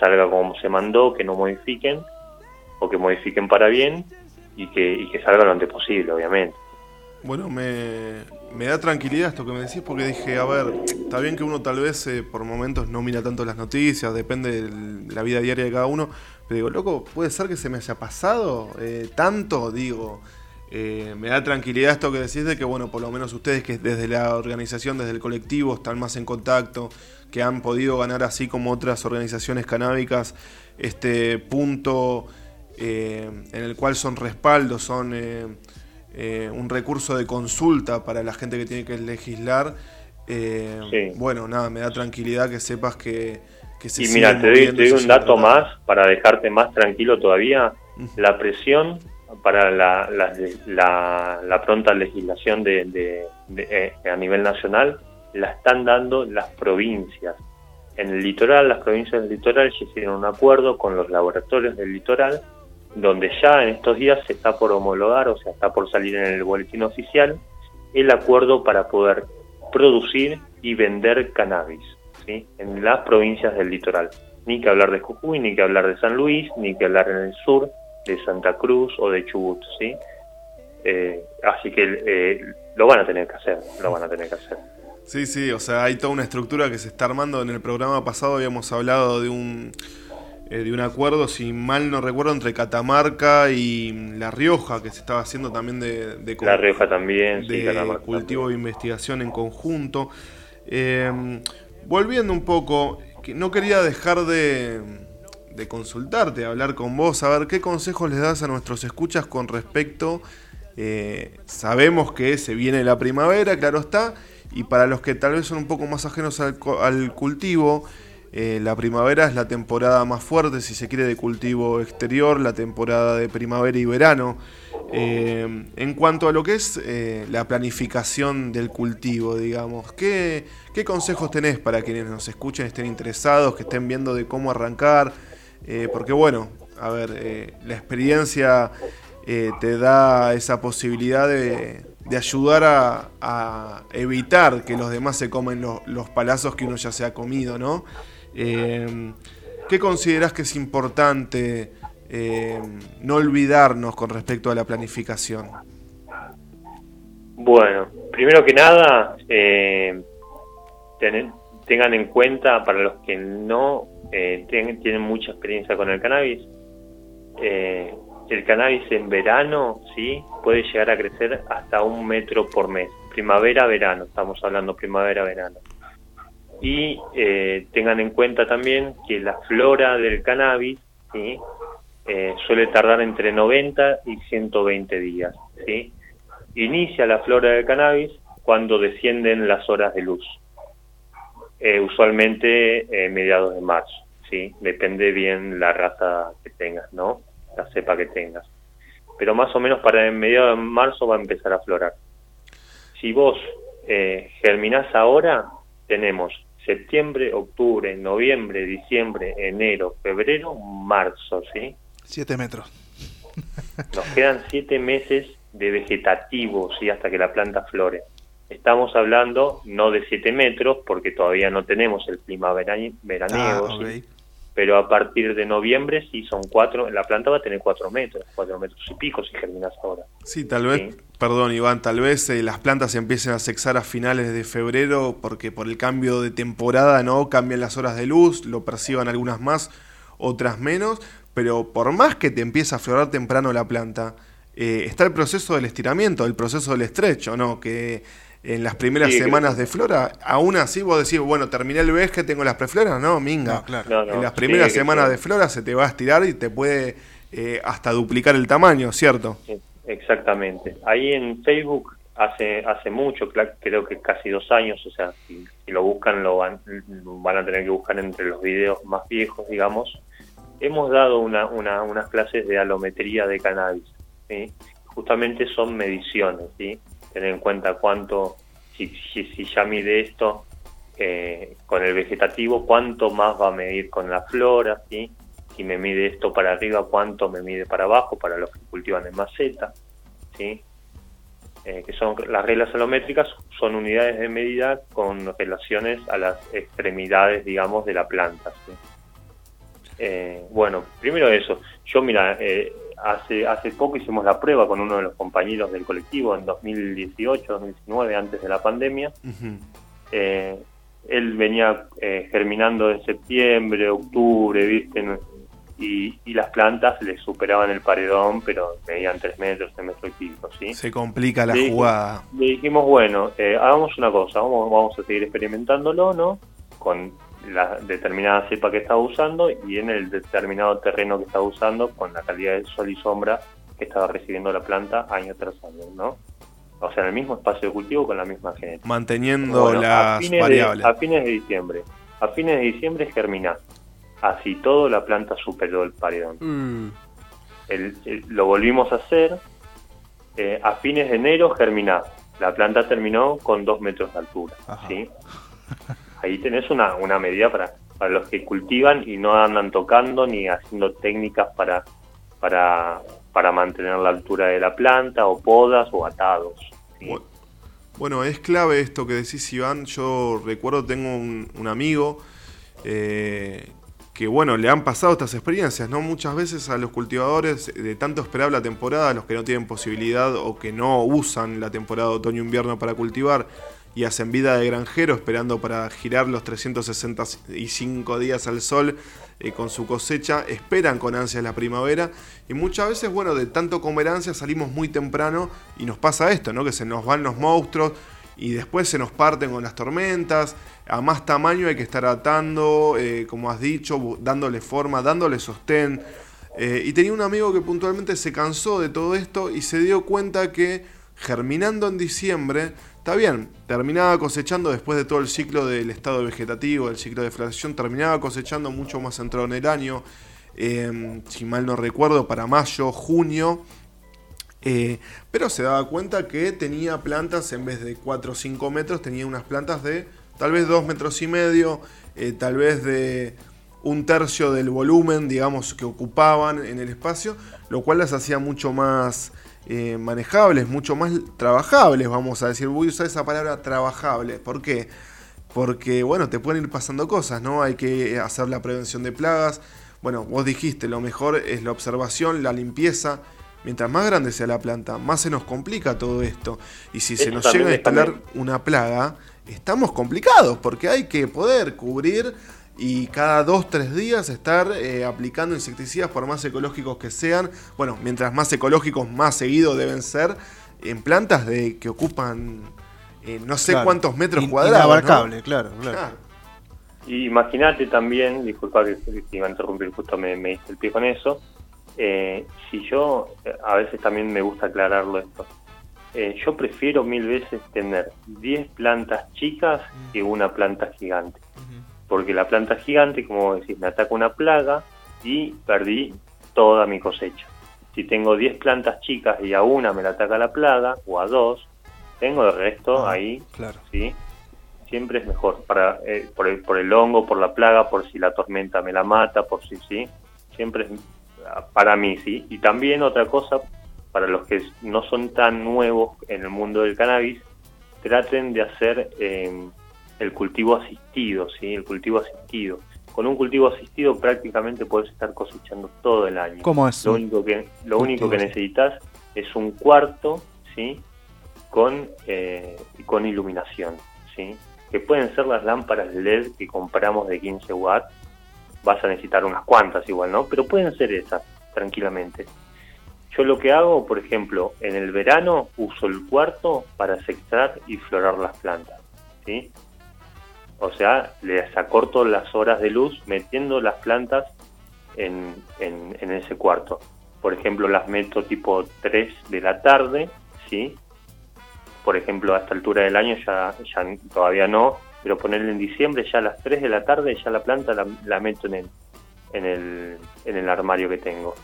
salga como se mandó, que no modifiquen, o que modifiquen para bien y que, y que salga lo antes posible, obviamente. Bueno, me, me da tranquilidad esto que me decís porque dije, a ver, está bien que uno tal vez eh, por momentos no mira tanto las noticias, depende de la vida diaria de cada uno, pero digo, loco, puede ser que se me haya pasado eh, tanto, digo. Eh, me da tranquilidad esto que decís de que, bueno, por lo menos ustedes que desde la organización, desde el colectivo, están más en contacto, que han podido ganar así como otras organizaciones canábicas este punto en el cual son respaldos, son eh, un recurso de consulta para la gente que tiene que legislar. Eh, bueno, nada, me da tranquilidad que sepas que, que se Y mira, te doy, un dato más para dejarte más tranquilo todavía. La presión para la, la, pronta legislación de, eh, a nivel nacional la están dando las provincias. En el litoral, las provincias del litoral ya hicieron un acuerdo con los laboratorios del litoral donde ya en estos días se está por homologar, o sea, está por salir en el boletín oficial, el acuerdo para poder producir y vender cannabis ¿sí? en las provincias del litoral. Ni que hablar de Jujuy, ni que hablar de San Luis, ni que hablar en el sur de Santa Cruz o de Chubut. ¿sí? Eh, así que eh, lo van a tener que hacer, lo van a tener que hacer. Sí, sí, o sea, hay toda una estructura que se está armando. En el programa pasado habíamos hablado de un eh, de un acuerdo, si mal no recuerdo, entre Catamarca y La Rioja, que se estaba haciendo también de, de La Rioja también, de cultivo de investigación en conjunto. Eh, volviendo un poco, que no quería dejar de, de consultarte, hablar con vos, a ver qué consejos les das a nuestros escuchas con respecto. Eh, sabemos que se viene la primavera, claro está, y para los que tal vez son un poco más ajenos al, al cultivo, eh, la primavera es la temporada más fuerte, si se quiere, de cultivo exterior, la temporada de primavera y verano. Eh, en cuanto a lo que es eh, la planificación del cultivo, digamos, ¿qué, consejos tenés para quienes nos escuchen, estén interesados, que estén viendo de cómo arrancar? porque bueno, a ver, la experiencia te da esa posibilidad de, ayudar a, evitar que los demás se comen los palazos que uno ya se ha comido, ¿no? Eh, ¿Qué consideras que es importante eh, no olvidarnos con respecto a la planificación? Bueno, primero que nada, eh, tengan en cuenta para los que no eh, tienen mucha experiencia con el cannabis, el cannabis en verano sí puede llegar a crecer hasta un metro por mes. Primavera-verano, estamos hablando primavera-verano y eh, tengan en cuenta también que la flora del cannabis eh, suele tardar entre 90 y 120 días. Inicia la flora del cannabis cuando descienden las horas de luz, eh, usualmente mediados de marzo. Depende bien la raza que tengas, ¿no? La cepa que tengas. Pero más o menos para el mediados de marzo va a empezar a florar. Si vos eh, germinás ahora, tenemos septiembre, octubre, noviembre, diciembre, enero, febrero, marzo, ¿sí? Siete metros. Nos quedan siete meses de vegetativo, ¿sí? Hasta que la planta flore. Estamos hablando no de siete metros, porque todavía no tenemos el clima veraniego, ah, pero a partir de noviembre sí son cuatro, la planta va a tener cuatro metros, cuatro metros y pico si germinas ahora. Sí, tal vez, perdón Iván, tal vez eh, las plantas se empiecen a sexar a finales de febrero porque por el cambio de temporada no cambian las horas de luz, lo perciban algunas más, otras menos, pero por más que te empiece a florar temprano la planta, eh, está el proceso del estiramiento, el proceso del estrecho, ¿no? Que en las primeras semanas de flora, aún así vos decís, bueno, terminé el mes que tengo las prefloras, no, minga. en las primeras semanas de flora se te va a estirar y te puede eh, hasta duplicar el tamaño, ¿cierto? Exactamente. Ahí en Facebook hace hace mucho, creo que casi dos años, o sea, si, lo buscan lo van, van a tener que buscar entre los videos más viejos, digamos. Hemos dado una, una, unas clases de alometría de cannabis, ¿sí? justamente son mediciones, ¿sí? tener en cuenta cuánto, si, si, ya mide esto eh, con el vegetativo, cuánto más va a medir con la flora, ¿sí? Si me mide esto para arriba, cuánto me mide para abajo, para los que cultivan en maceta, ¿sí? Eh, que son las reglas alométricas, son unidades de medida con relaciones a las extremidades, digamos, de la planta. Eh, bueno, primero eso. Yo, mira, eh, hace, hace poco hicimos la prueba con uno de los compañeros del colectivo en 2018, 2019, antes de la pandemia. Eh, él venía eh, germinando en septiembre, octubre, ¿viste? Y, y, las plantas le superaban el paredón, pero medían 3 metros, 3 metros y pico, ¿sí? Se complica la jugada. Le dijimos, bueno, eh, hagamos una cosa, vamos, vamos a seguir experimentándolo, ¿no? Con la determinada cepa que estaba usando y en el determinado terreno que estaba usando con la calidad de sol y sombra que estaba recibiendo la planta año tras año, ¿no? O sea, en el mismo espacio de cultivo con la misma genética. Manteniendo las variables. a fines de diciembre. A fines de diciembre germina. Así todo la planta superó el paredón. Mm. lo volvimos a hacer. Eh, a fines de enero germina. La planta terminó con dos metros de altura. ¿sí? ahí tenés una, una medida para, para los que cultivan y no andan tocando ni haciendo técnicas para, para, para mantener la altura de la planta o podas o atados. Bueno, es clave esto que decís Iván. Yo recuerdo, tengo un, amigo eh, que, bueno, le han pasado estas experiencias, ¿no? Muchas veces a los cultivadores, de tanto esperar la temporada, los que no tienen posibilidad o que no usan la temporada otoño-invierno para cultivar, y hacen vida de granjero esperando para girar los 365 días al sol eh, con su cosecha, esperan con ansias la primavera y muchas veces, bueno, de tanto comer ansias salimos muy temprano y nos pasa esto, ¿no? Que se nos van los monstruos y después se nos parten con las tormentas, a más tamaño hay que estar atando, eh, como has dicho, dándole forma, dándole sostén. Eh, y tenía un amigo que puntualmente se cansó de todo esto y se dio cuenta que germinando en diciembre Está bien, terminaba cosechando después de todo el ciclo del estado vegetativo, el ciclo de floración, terminaba cosechando mucho más entrado en el año, em, si mal no recuerdo, para mayo, junio, eh, pero se daba cuenta que tenía plantas en vez de 4 o 5 metros, tenía unas plantas de tal vez 2 metros y medio, eh, tal vez de un tercio del volumen, digamos, que ocupaban en el espacio, lo cual las hacía mucho más eh, manejables, mucho más trabajables, vamos a decir. Voy a usar esa palabra trabajable. ¿Por qué? Porque, bueno, te pueden ir pasando cosas, ¿no? Hay que hacer la prevención de plagas. Bueno, vos dijiste, lo mejor es la observación, la limpieza. Mientras más grande sea la planta, más se nos complica todo esto. Y si se nos llega a instalar una plaga, estamos complicados, porque hay que poder cubrir y cada dos, tres días estar eh, aplicando insecticidas por más ecológicos que sean. Bueno, mientras más ecológicos, más seguido deben ser en plantas de que ocupan eh, no sé cuántos metros cuadrados. Inabarcable, claro, claro. Y imagínate también, disculpa que, iba a interrumpir, justo me, me hice el pie con eso. eh, si yo, a veces también me gusta aclararlo esto, eh, yo prefiero mil veces tener 10 plantas chicas que una planta gigante. Porque la planta gigante, como decís, me ataca una plaga y perdí toda mi cosecha. Si tengo 10 plantas chicas y a una me la ataca la plaga, o a dos, tengo el resto ah, ahí, claro. ¿sí? Siempre es mejor para eh, por, el, por el hongo, por la plaga, por si la tormenta me la mata, por si sí. Siempre es para mí, sí. Y también otra cosa, para los que no son tan nuevos en el mundo del cannabis, traten de hacer eh, el cultivo asistido, ¿sí? El cultivo asistido. Con un cultivo asistido prácticamente puedes estar cosechando todo el año. ¿Cómo es? Lo único que, lo único que necesitas es un cuarto, ¿sí? Con, eh, con iluminación, ¿sí? Que pueden ser las lámparas LED que compramos de 15 watts, vas a necesitar unas cuantas igual, ¿no? Pero pueden ser esas, tranquilamente. Yo lo que hago, por ejemplo, en el verano uso el cuarto para sextar y florar las plantas, ¿sí? O sea, les acorto las horas de luz metiendo las plantas en, en, ese cuarto. Por ejemplo, las meto tipo 3 de la tarde, ¿sí? Por ejemplo, a esta altura del año ya, ya todavía no, pero ponerle en diciembre ya a las 3 de la tarde ya la planta la, meto en el, en, el, en el armario que tengo.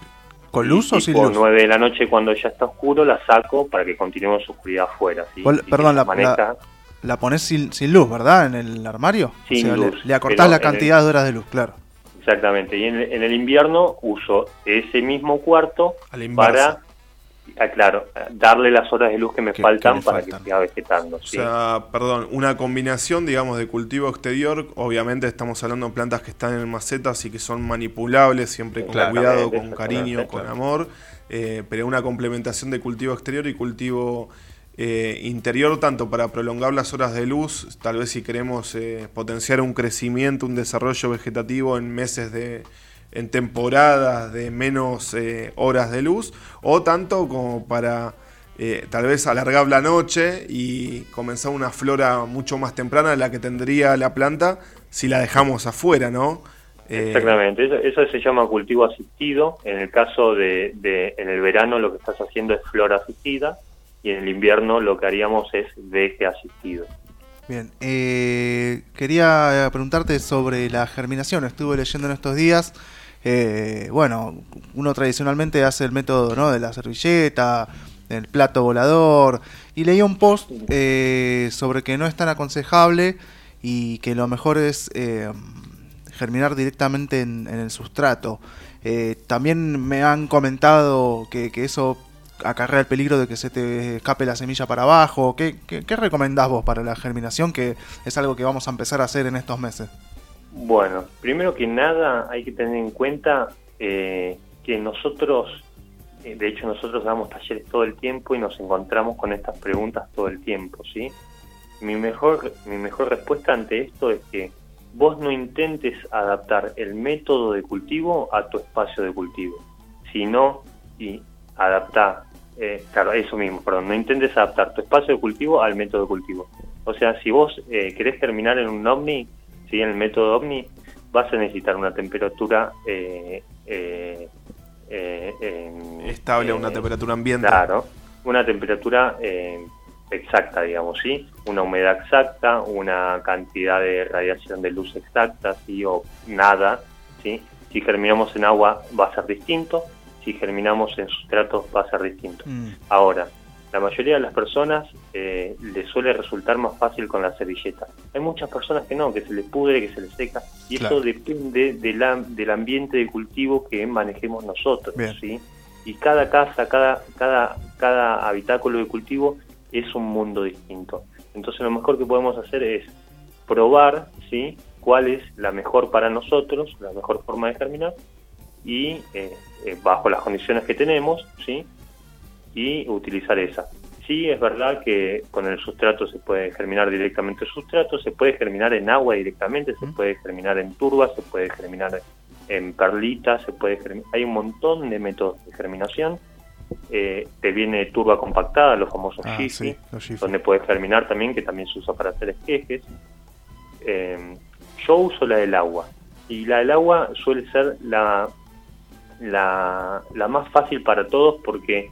¿Con luz o sin luz? 9 de la noche cuando ya está oscuro la saco para que continúe su oscuridad afuera. Perdón, la, la, pones sin, luz, ¿verdad? En el armario. Sin luz. Le, acortás la cantidad de horas de luz, claro. Exactamente. Y en, en, el invierno uso ese mismo cuarto para claro, darle las horas de luz que me faltan para que siga vegetando. O sea, perdón, una combinación, digamos, de cultivo exterior. Obviamente estamos hablando de plantas que están en macetas y que son manipulables, siempre con cuidado, con cariño, con amor. Eh, pero una complementación de cultivo exterior y cultivo eh, interior, tanto para prolongar las horas de luz, tal vez si queremos eh, potenciar un crecimiento, un desarrollo vegetativo en meses de en temporadas de menos eh, horas de luz, o tanto como para eh, tal vez alargar la noche y comenzar una flora mucho más temprana de la que tendría la planta si la dejamos afuera, ¿no? Eh, Exactamente, eso, se llama cultivo asistido. En el caso de, de, en el verano lo que estás haciendo es flora asistida y en el invierno lo que haríamos es deje asistido. Bien, quería preguntarte sobre la germinación. Estuve leyendo en estos días eh, bueno, uno tradicionalmente hace el método ¿no? de la servilleta, el plato volador, y leí un post eh, sobre que no es tan aconsejable y que lo mejor es eh, germinar directamente en, el sustrato. también me han comentado que, eso acarrea el peligro de que se te escape la semilla para abajo. ¿Qué, qué, qué recomendás vos para la germinación? Que es algo que vamos a empezar a hacer en estos meses. Bueno, primero que nada hay que tener en cuenta eh, que nosotros, eh, de hecho nosotros damos talleres todo el tiempo y nos encontramos con estas preguntas todo el tiempo, ¿sí? Mi mejor, mi mejor respuesta ante esto es que vos no intentes adaptar el método de cultivo a tu espacio de cultivo, sino y adaptar, eh, claro, eso mismo, perdón, no intentes adaptar tu espacio de cultivo al método de cultivo. O sea, si vos querés terminar en un ovni, en el método OVNI vas a necesitar una temperatura eh, eh, eh, estable, una temperatura ambiente. Claro, una temperatura exacta, digamos, ¿sí? Una humedad exacta, una cantidad de radiación de luz exacta, ¿sí? O nada, ¿sí? Si germinamos en agua va a ser distinto, si germinamos en sustratos va a ser distinto. Mm. Ahora, la mayoría de las personas eh, les suele resultar más fácil con la servilleta. Hay muchas personas que no, que se les pudre, que se les seca, y eso depende de la, del ambiente de cultivo que manejemos nosotros, ¿sí? Y cada casa, cada, cada, cada habitáculo de cultivo es un mundo distinto. Entonces lo mejor que podemos hacer es probar, ¿sí? cuál es la mejor para nosotros, la mejor forma de germinar, y eh, eh, bajo las condiciones que tenemos, ¿sí? Y utilizar esa. Sí, es verdad que con el sustrato se puede germinar directamente el sustrato, se puede germinar en agua directamente, se puede germinar en turba, se puede germinar en perlitas, se puede hay un montón de métodos de germinación. Eh, te viene turba compactada, los famosos ah, donde puede germinar también, que también se usa para hacer esquejes. Eh, yo uso la del agua, y la del agua suele ser la la, la más fácil para todos porque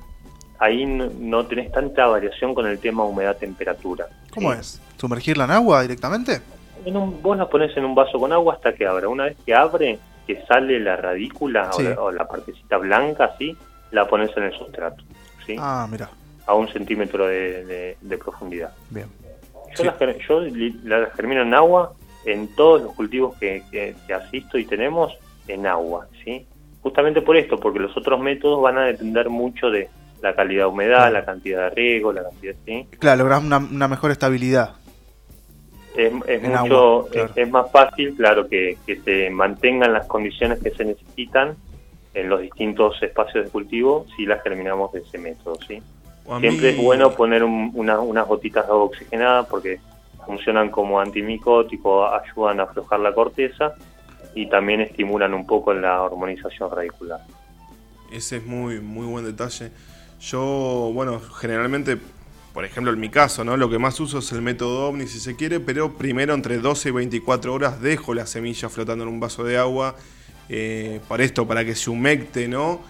ahí no, tenés tanta variación con el tema humedad-temperatura. ¿Cómo es? ¿Sumergirla en agua directamente? En un, vos la pones en un vaso con agua hasta que abra. Una vez que abre, que sale la radícula o, la, partecita blanca, así, la pones en el sustrato. ¿sí? Ah, mira. A un centímetro de, profundidad. Bien. Yo, la, germino en agua en todos los cultivos que, que, que asisto y tenemos en agua, ¿sí? Justamente por esto, porque los otros métodos van a depender mucho de, la calidad de humedad, la cantidad de riego, la cantidad, ¿sí? Claro, logras una, mejor estabilidad. Es, mucho, es, más fácil, claro, que, se mantengan las condiciones que se necesitan en los distintos espacios de cultivo si las terminamos de ese método, ¿sí? Siempre es bueno poner unas gotitas de agua oxigenada porque funcionan como antimicótico, ayudan a aflojar la corteza y también estimulan un poco la hormonización radicular. Ese es muy, muy buen detalle. Yo, bueno, generalmente, por ejemplo, en mi caso, ¿no? Lo que más uso es el método OVNI, si se quiere, pero primero entre 12 y 24 horas dejo la semilla flotando en un vaso de agua, eh, para esto, para que se humecte, ¿no?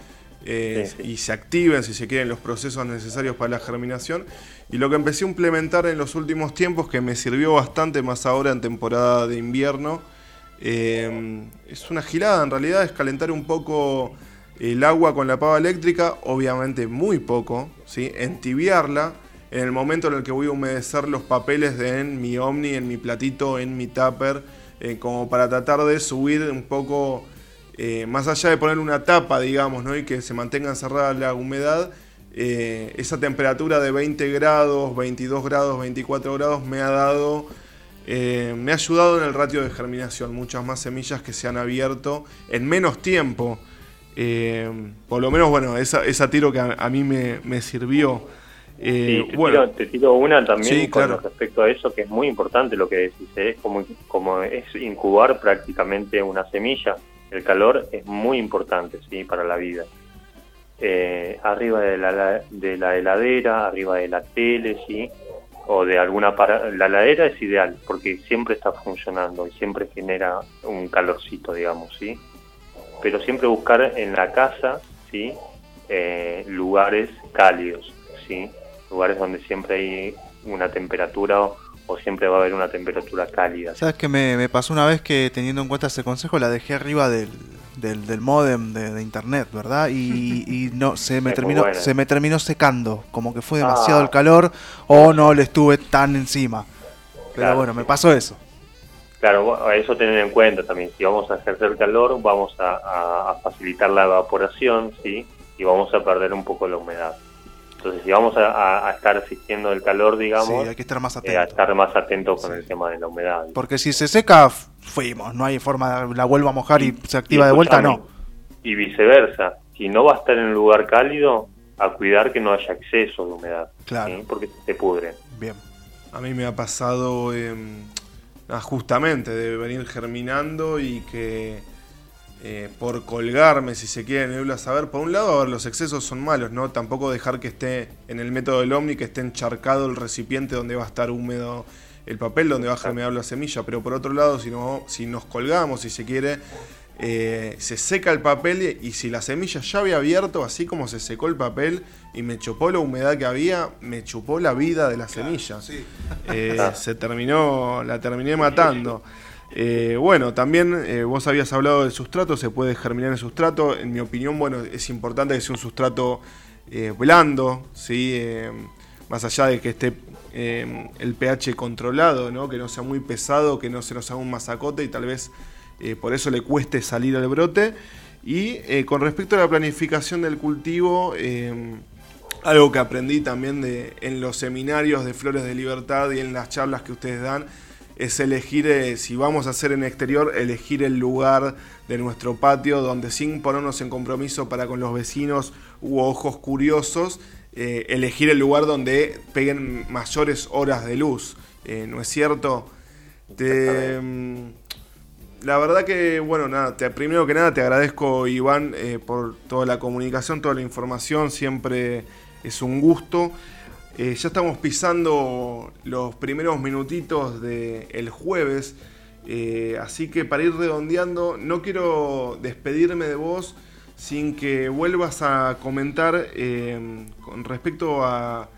Eh, y se activen, si se quieren, los procesos necesarios para la germinación. Y lo que empecé a implementar en los últimos tiempos, que me sirvió bastante más ahora en temporada de invierno, eh, es una girada, en realidad es calentar un poco el agua con la pava eléctrica, obviamente muy poco, ¿sí? entibiarla en el momento en el que voy a humedecer los papeles de, en mi Omni, en mi platito, en mi tupper, eh, como para tratar de subir un poco, eh, más allá de poner una tapa, digamos, ¿no? y que se mantenga encerrada la humedad, eh, esa temperatura de 20 grados, 22 grados, 24 grados me ha dado... me ha ayudado en el ratio de germinación, muchas más semillas que se han abierto en menos tiempo eh, por lo menos, bueno, esa, esa tiro que a, mí me, sirvió. Eh, te, bueno, tiro, te, tiro, una también con respecto a eso, que es muy importante lo que decís, ¿eh? es como, como es incubar prácticamente una semilla. El calor es muy importante ¿sí? para la vida. arriba de la, de la heladera, arriba de la tele, ¿sí? o de alguna para la heladera es ideal porque siempre está funcionando y siempre genera un calorcito digamos sí pero siempre buscar en la casa, ¿sí? Eh, lugares cálidos, ¿sí? Lugares donde siempre hay una temperatura o, siempre va a haber una temperatura cálida. ¿Sabes que me, pasó una vez que teniendo en cuenta ese consejo la dejé arriba del, del, modem de, internet, ¿verdad? Y, no se me terminó se me terminó secando, como que fue demasiado ah. el calor o no le estuve tan encima. Pero bueno, me pasó eso. Claro, eso tener en cuenta también. Si vamos a ejercer calor, vamos a, facilitar la evaporación, ¿sí? Y vamos a perder un poco la humedad. Entonces, si vamos a, estar asistiendo el calor, digamos, hay que estar más atento. Eh, estar más atento con el tema de la humedad. Porque si se seca, fuimos, no hay forma, de la vuelva a mojar y, se activa de vuelta, no. Y viceversa, si no va a estar en un lugar cálido, a cuidar que no haya exceso de humedad, claro. porque se pudre. Bien. A mí me ha pasado... Ah, justamente, de venir germinando y que eh, por colgarme, si se quiere, nebula saber, por un lado, los excesos son malos, ¿no? Tampoco dejar que esté en el método del Omni, que esté encharcado el recipiente donde va a estar húmedo el papel, donde va a germinar la semilla, pero por otro lado, si, no, si nos colgamos, si se quiere, eh, se seca el papel y, si la semilla ya había abierto, así como se secó el papel y me chupó la humedad que había, me chupó la vida de la semilla. Eh, se terminó, la terminé matando. Eh, bueno, también vos habías hablado del sustrato, se puede germinar el sustrato. En mi opinión, bueno, es importante que sea un sustrato blando, ¿sí? más allá de que esté el pH controlado, ¿no? que no sea muy pesado, que no se nos haga un masacote y tal vez eh, por eso le cueste salir al brote. Y eh, con respecto a la planificación del cultivo, eh, algo que aprendí también de, en los seminarios de Flores de Libertad y en las charlas que ustedes dan, es elegir, si vamos a hacer en exterior, elegir el lugar de nuestro patio donde sin ponernos en compromiso para con los vecinos u ojos curiosos, elegir el lugar donde peguen mayores horas de luz. ¿No es cierto? Te, la verdad que, bueno, nada, primero que nada te agradezco, Iván, eh, por toda la comunicación, toda la información, siempre es un gusto. Eh, ya estamos pisando los primeros minutitos del jueves, eh, así que para ir redondeando, no quiero despedirme de vos sin que vuelvas a comentar con respecto a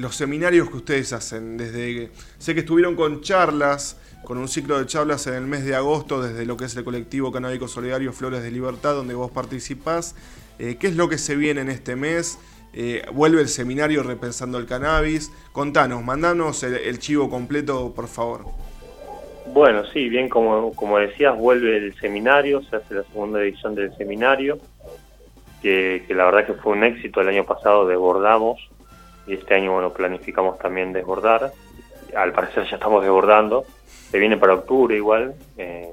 los seminarios que ustedes hacen. Desde sé que estuvieron con charlas, con un ciclo de charlas en el mes de agosto desde lo que es el colectivo canábico solidario Flores de Libertad, donde vos participás. Eh, ¿Qué es lo que se viene en este mes? Eh, vuelve el seminario Repensando el Cannabis. Contanos, mandanos el, chivo completo, por favor. Bueno, sí, bien, como, como decías, vuelve el seminario, se hace la segunda edición del seminario, que, que la verdad que fue un éxito. El año pasado desbordamos y este año, bueno, planificamos también desbordar. Al parecer ya estamos desbordando. Se viene para octubre igual. Eh,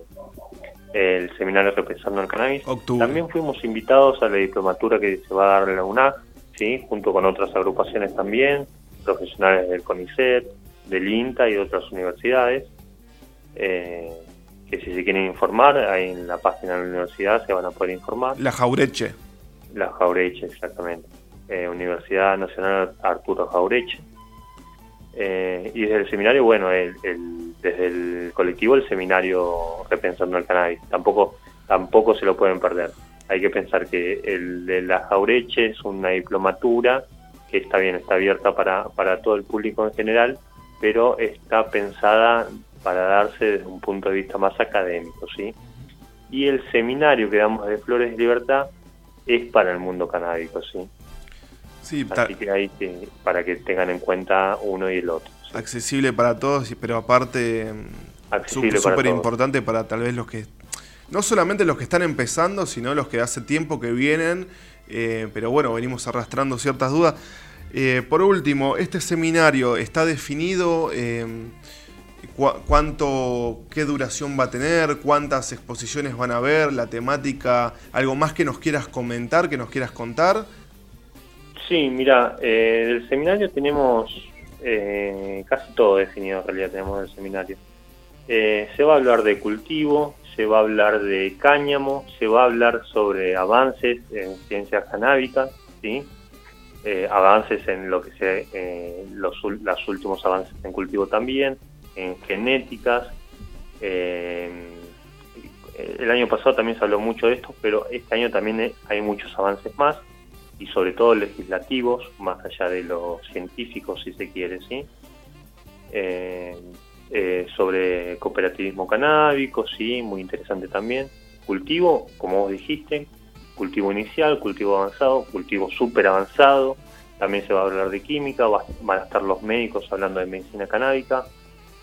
el seminario Repensando el Cannabis. También fuimos invitados a la diplomatura que se va a dar en la UNAC, ¿sí? junto con otras agrupaciones también, profesionales del CONICET, del INTA y de otras universidades, eh, que si se quieren informar, ahí en la página de la universidad se van a poder informar. La Jaureche. La Jaureche, exactamente. Eh, universidad Nacional Arturo Jaureche. Eh, y desde el seminario, bueno, el, desde el colectivo el seminario Repensando el Cannabis. Tampoco, tampoco se lo pueden perder. Hay que pensar que el de la Jaureche es una diplomatura que está bien, está abierta para, para todo el público en general, pero está pensada para darse desde un punto de vista más académico, ¿sí? Y el seminario que damos de Flores de Libertad es para el mundo canábico, ¿sí? Sí, Así que ahí para que tengan en cuenta uno y el otro. Accesible para todos, pero aparte súper importante para tal vez los que, no solamente los que están empezando, sino los que hace tiempo que vienen, eh, pero bueno, venimos arrastrando ciertas dudas. Eh, por último, este seminario está definido, eh, cuánto, qué duración va a tener, cuántas exposiciones van a haber, la temática, algo más que nos quieras comentar, que nos quieras contar. Sí, mira, eh, del seminario tenemos eh, casi todo definido en realidad tenemos el seminario. Eh, se va a hablar de cultivo, se va a hablar de cáñamo, se va a hablar sobre avances en ciencias canábicas, ¿sí? avances en lo que se, los, los últimos avances en cultivo también, en genéticas. el año pasado también se habló mucho de esto, pero este año también hay muchos avances más y sobre todo legislativos, más allá de los científicos, si se quiere, ¿sí? Eh, eh, sobre cooperativismo canábico, sí, muy interesante también. Cultivo, como vos dijiste, cultivo inicial, cultivo avanzado, cultivo súper avanzado. También se va a hablar de química, van a estar los médicos hablando de medicina canábica,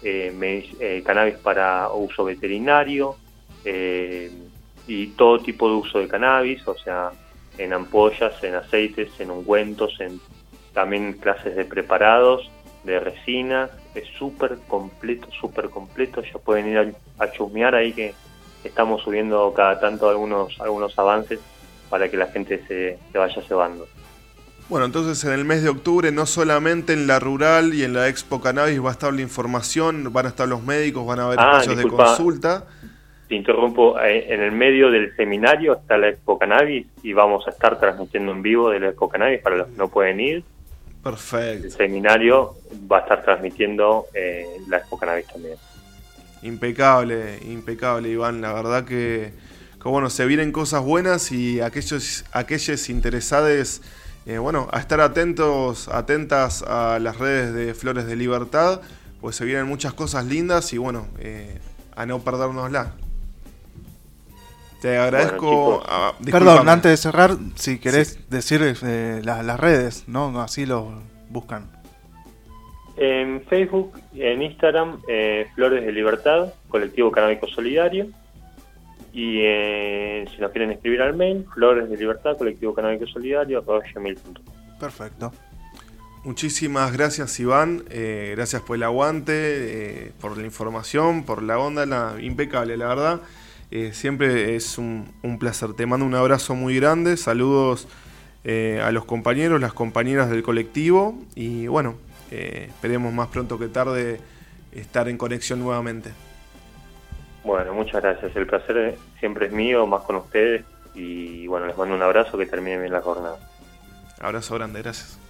eh, cannabis para uso veterinario y todo tipo de uso de cannabis, o sea, en ampollas, en aceites, en ungüentos, en también clases de preparados, de resina, es súper completo, súper completo, ya pueden ir a, a, chusmear ahí que estamos subiendo cada tanto algunos, algunos avances para que la gente se, se vaya cebando. Bueno, entonces en el mes de octubre no solamente en la rural y en la Expo Cannabis va a estar la información, van a estar los médicos, van a haber ah, espacios de consulta te interrumpo, eh, en el medio del seminario está la Expo Cannabis y vamos a estar transmitiendo en vivo de la Expo Cannabis para los que no pueden ir. Perfecto. El seminario va a estar transmitiendo eh, la Expo Cannabis también. Impecable, impecable Iván, la verdad que, bueno, se vienen cosas buenas y aquellos, aquellos interesados, eh, bueno, a estar atentos, atentas a las redes de Flores de Libertad, pues se vienen muchas cosas lindas y bueno, a no perdérnosla. Te agradezco. Ah, Perdón, antes de cerrar, si querés decir eh, las redes, ¿no? Así lo buscan. En Facebook, en Instagram, eh, Flores de Libertad, Colectivo Canábico Solidario. Y eh, si nos quieren escribir al mail, Flores de Libertad, Colectivo Canábico Solidario, Perfecto. Muchísimas gracias Iván, gracias por el aguante, por la información, por la onda, la, impecable la verdad. Eh, siempre es un, placer. Te mando un abrazo muy grande. Saludos eh, a los compañeros, las compañeras del colectivo. Y bueno, eh, esperemos más pronto que tarde estar en conexión nuevamente. Bueno, muchas gracias. El placer siempre es mío, más con ustedes. Y bueno, les mando un abrazo, que termine bien la jornada. Abrazo grande, gracias.